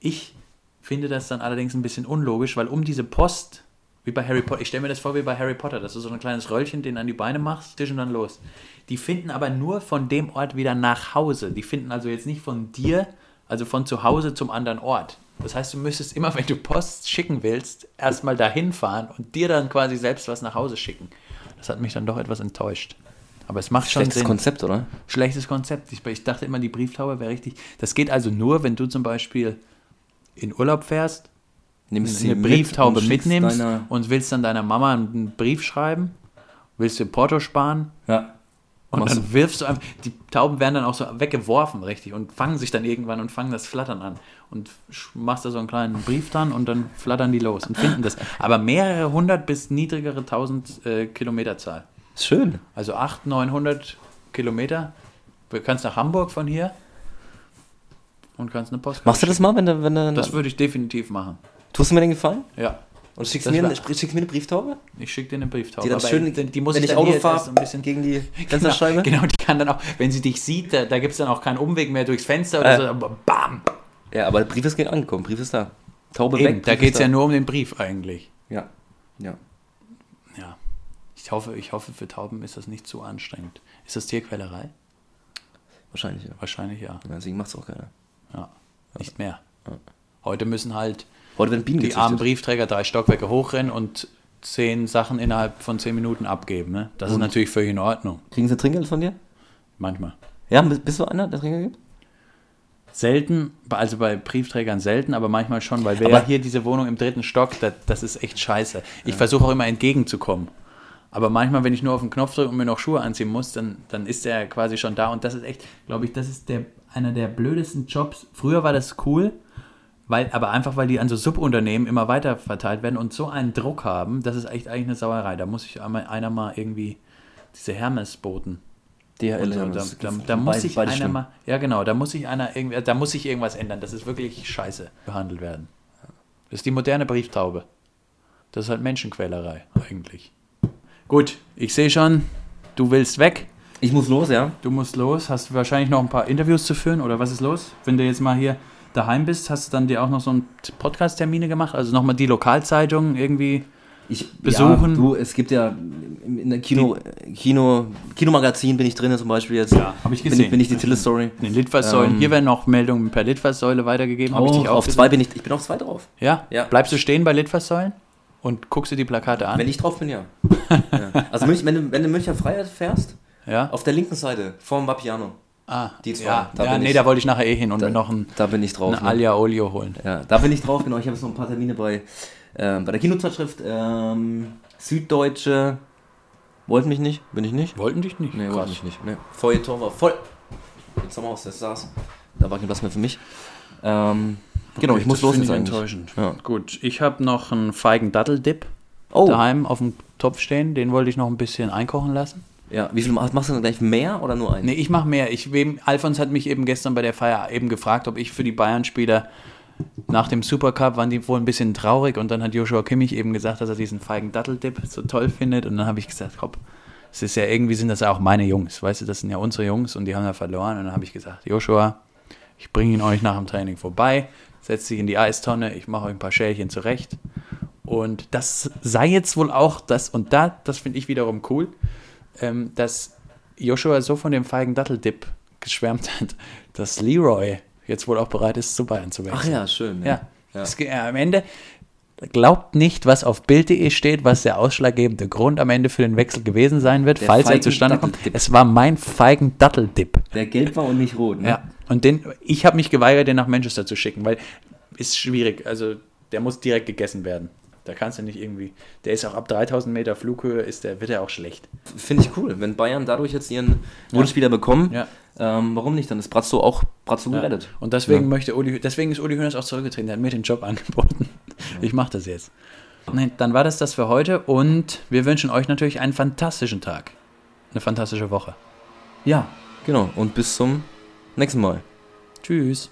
Ich finde das dann allerdings ein bisschen unlogisch, weil um diese Post, wie bei Harry Potter, ich stelle mir das vor wie bei Harry Potter, dass du so ein kleines Röllchen, den an die Beine machst, Tisch und dann los. Die finden aber nur von dem Ort wieder nach Hause. Die finden also jetzt nicht von dir, also von zu Hause zum anderen Ort. Das heißt, du müsstest immer, wenn du Post schicken willst, erstmal dahin fahren und dir dann quasi selbst was nach Hause schicken. Das hat mich dann doch etwas enttäuscht. Aber es macht schon Schlechtes Sinn. Konzept, oder? Schlechtes Konzept. Ich, ich dachte immer, die Brieftaube wäre richtig. Das geht also nur, wenn du zum Beispiel in Urlaub fährst, Nimmst eine mit Brieftaube und schickst mitnimmst und willst dann deiner Mama einen Brief schreiben, willst du Porto sparen Ja. und dann wirfst du einfach, die Tauben werden dann auch so weggeworfen, richtig, und fangen sich dann irgendwann und fangen das Flattern an. Und machst da so einen kleinen Brief dran und dann flattern die los und finden das. Aber mehrere hundert bis niedrigere tausend äh, Kilometerzahl. Schön. Also 800, 900 Kilometer. Du kannst nach Hamburg von hier und kannst eine Post. Machst du das mal, wenn du, wenn du Das würde ich definitiv machen. tust du mir den Gefallen? Ja. Und schickst Das mir, eine, schickst mir eine Brieftaube? Ich schicke dir eine Brieftaube. Die dann schön, die, die muss wenn ich ich Auto fahre, ein bisschen gegen die Genau, Fensterscheibe? genau, die kann dann auch, wenn sie dich sieht, da, da gibt es dann auch keinen Umweg mehr durchs Fenster oder Äh. so. aber Bam! Ja, aber der Brief ist angekommen, Brief ist da. Taube Eben, weg. da Brief geht es ja nur um den Brief eigentlich. Ja, ja. Ja. Ich hoffe, ich hoffe, für Tauben ist das nicht zu anstrengend. Ist das Tierquälerei? Wahrscheinlich, ja. Wahrscheinlich ja. Ja, Deswegen macht es auch keiner. Ja. Nicht mehr. Heute müssen halt Heute werden Bienen die armen gezüchtet. Briefträger drei Stockwerke hochrennen und zehn Sachen innerhalb von zehn Minuten abgeben. Ne? Das ist Und- natürlich völlig in Ordnung. Kriegen sie Trinkgeld von dir? Manchmal. Ja, bist du einer, der Trinkgeld gibt? Selten, also bei Briefträgern selten, aber manchmal schon, weil wir Aber- ja hier diese Wohnung im dritten Stock, das, das ist echt scheiße. Ich versuche auch immer entgegenzukommen. Aber manchmal, wenn ich nur auf den Knopf drücke und mir noch Schuhe anziehen muss, dann, dann ist der quasi schon da. Und das ist echt, glaube ich, das ist der, einer der blödesten Jobs. Früher war das cool, weil, aber einfach, weil die an so Subunternehmen immer weiter verteilt werden und so einen Druck haben, das ist echt eigentlich eine Sauerei. Da muss ich einmal, einer mal irgendwie diese Hermes-Boten DHL, so, da, da, da muss sich beide einer schlimm. mal, ja genau, da muss sich einer irgendwie, da muss sich irgendwas ändern. Das ist wirklich scheiße behandelt werden. Das ist die moderne Brieftaube. Das ist halt Menschenquälerei eigentlich. Gut, ich sehe schon, du willst weg. Ich muss los, ja. Du musst los, hast wahrscheinlich noch ein paar Interviews zu führen oder was ist los? Wenn du jetzt mal hier daheim bist, hast du dann dir auch noch so einen Podcast-Termine gemacht? Also nochmal die Lokalzeitung irgendwie? Ich, Besuchen. Ja, du, es gibt ja in der Kino, Kino, Kinomagazin bin ich drin zum Beispiel jetzt. Ja, hab ich Bin gesehen. ich, bin ich die Tille-Story. In den Litfaßsäulen. Ähm, Hier werden noch Meldungen per Litfaßsäule weitergegeben. Hab ich auf gesehen? zwei bin ich, ich bin auf zwei drauf. Ja? Ja. Bleibst du stehen bei Litfaßsäulen und guckst dir die Plakate an? Wenn ich drauf bin, ja. ja. Also wenn, du, wenn du Münchner Freiheit fährst, ja? auf der linken Seite, vorm Vapiano, Ah, die zwei, Ja, da ja nee, ich. da wollte ich nachher eh hin und da, mir noch ein, da bin ich drauf. eine ne? Alia Olio holen. Ja, da bin ich drauf, genau. Ich habe jetzt noch ein paar Termine bei, ähm, bei der Kinozeitschrift ähm, Süddeutsche. Wollten mich nicht, bin ich nicht. Wollten dich nicht? Nee, Krass. wollte mich nicht. Nee. Feuilleton war voll. Jetzt haben wir aus der saß. Da war kein Platz mehr für mich. Ähm, genau, Okay, ich muss das los jetzt ich eigentlich. enttäuschend. Ja. Gut, ich habe noch einen feigen Datteldip Oh, daheim auf dem Topf stehen. Den wollte ich noch ein bisschen einkochen lassen. Ja. Wie viel machst du denn gleich? Mehr oder nur einen? Nee, ich mache mehr. Ich, wem, Alfons hat mich eben gestern bei der Feier eben gefragt, ob ich für die Bayern-Spieler nach dem Supercup waren die wohl ein bisschen traurig und dann hat Joshua Kimmich eben gesagt, dass er diesen feigen Datteldip so toll findet und dann habe ich gesagt, hopp, es ist ja irgendwie sind das ja auch meine Jungs, weißt du, das sind ja unsere Jungs und die haben ja verloren und dann habe ich gesagt, Joshua, ich bringe ihn euch nach dem Training vorbei, setze dich in die Eistonne, ich mache euch ein paar Schälchen zurecht und das sei jetzt wohl auch das und da, das finde ich wiederum cool, ähm, dass Joshua so von dem feigen Datteldip geschwärmt hat, dass Leroy jetzt wohl auch bereit ist, zu Bayern zu wechseln. Ach ja, schön. Ja. ja. Es ge- äh, am Ende glaubt nicht, was auf Bild.de steht, was der ausschlaggebende Grund am Ende für den Wechsel gewesen sein wird, Der falls er zustande kommt. Es war mein feigen Datteldip. Der gelb war und nicht rot, ne? Ja. Und den, ich habe mich geweigert, den nach Manchester zu schicken, weil ist schwierig. Also der muss direkt gegessen werden. Da kannst du nicht irgendwie. Der ist auch ab 3000 Meter Flughöhe, ist der, wird er auch schlecht. Finde ich cool. Wenn Bayern dadurch jetzt ihren Wunschspieler bekommen, Ja. ähm, warum nicht? Dann ist Brazzo auch Brazzo Ja. gerettet. Und deswegen Ja. möchte Uli, deswegen ist Uli Hoeneß auch zurückgetreten. Der hat mir den Job angeboten. Ich mache das jetzt. Nee, dann war das das für heute und wir wünschen euch natürlich einen fantastischen Tag. Eine fantastische Woche. Ja, genau. Und bis zum nächsten Mal. Tschüss.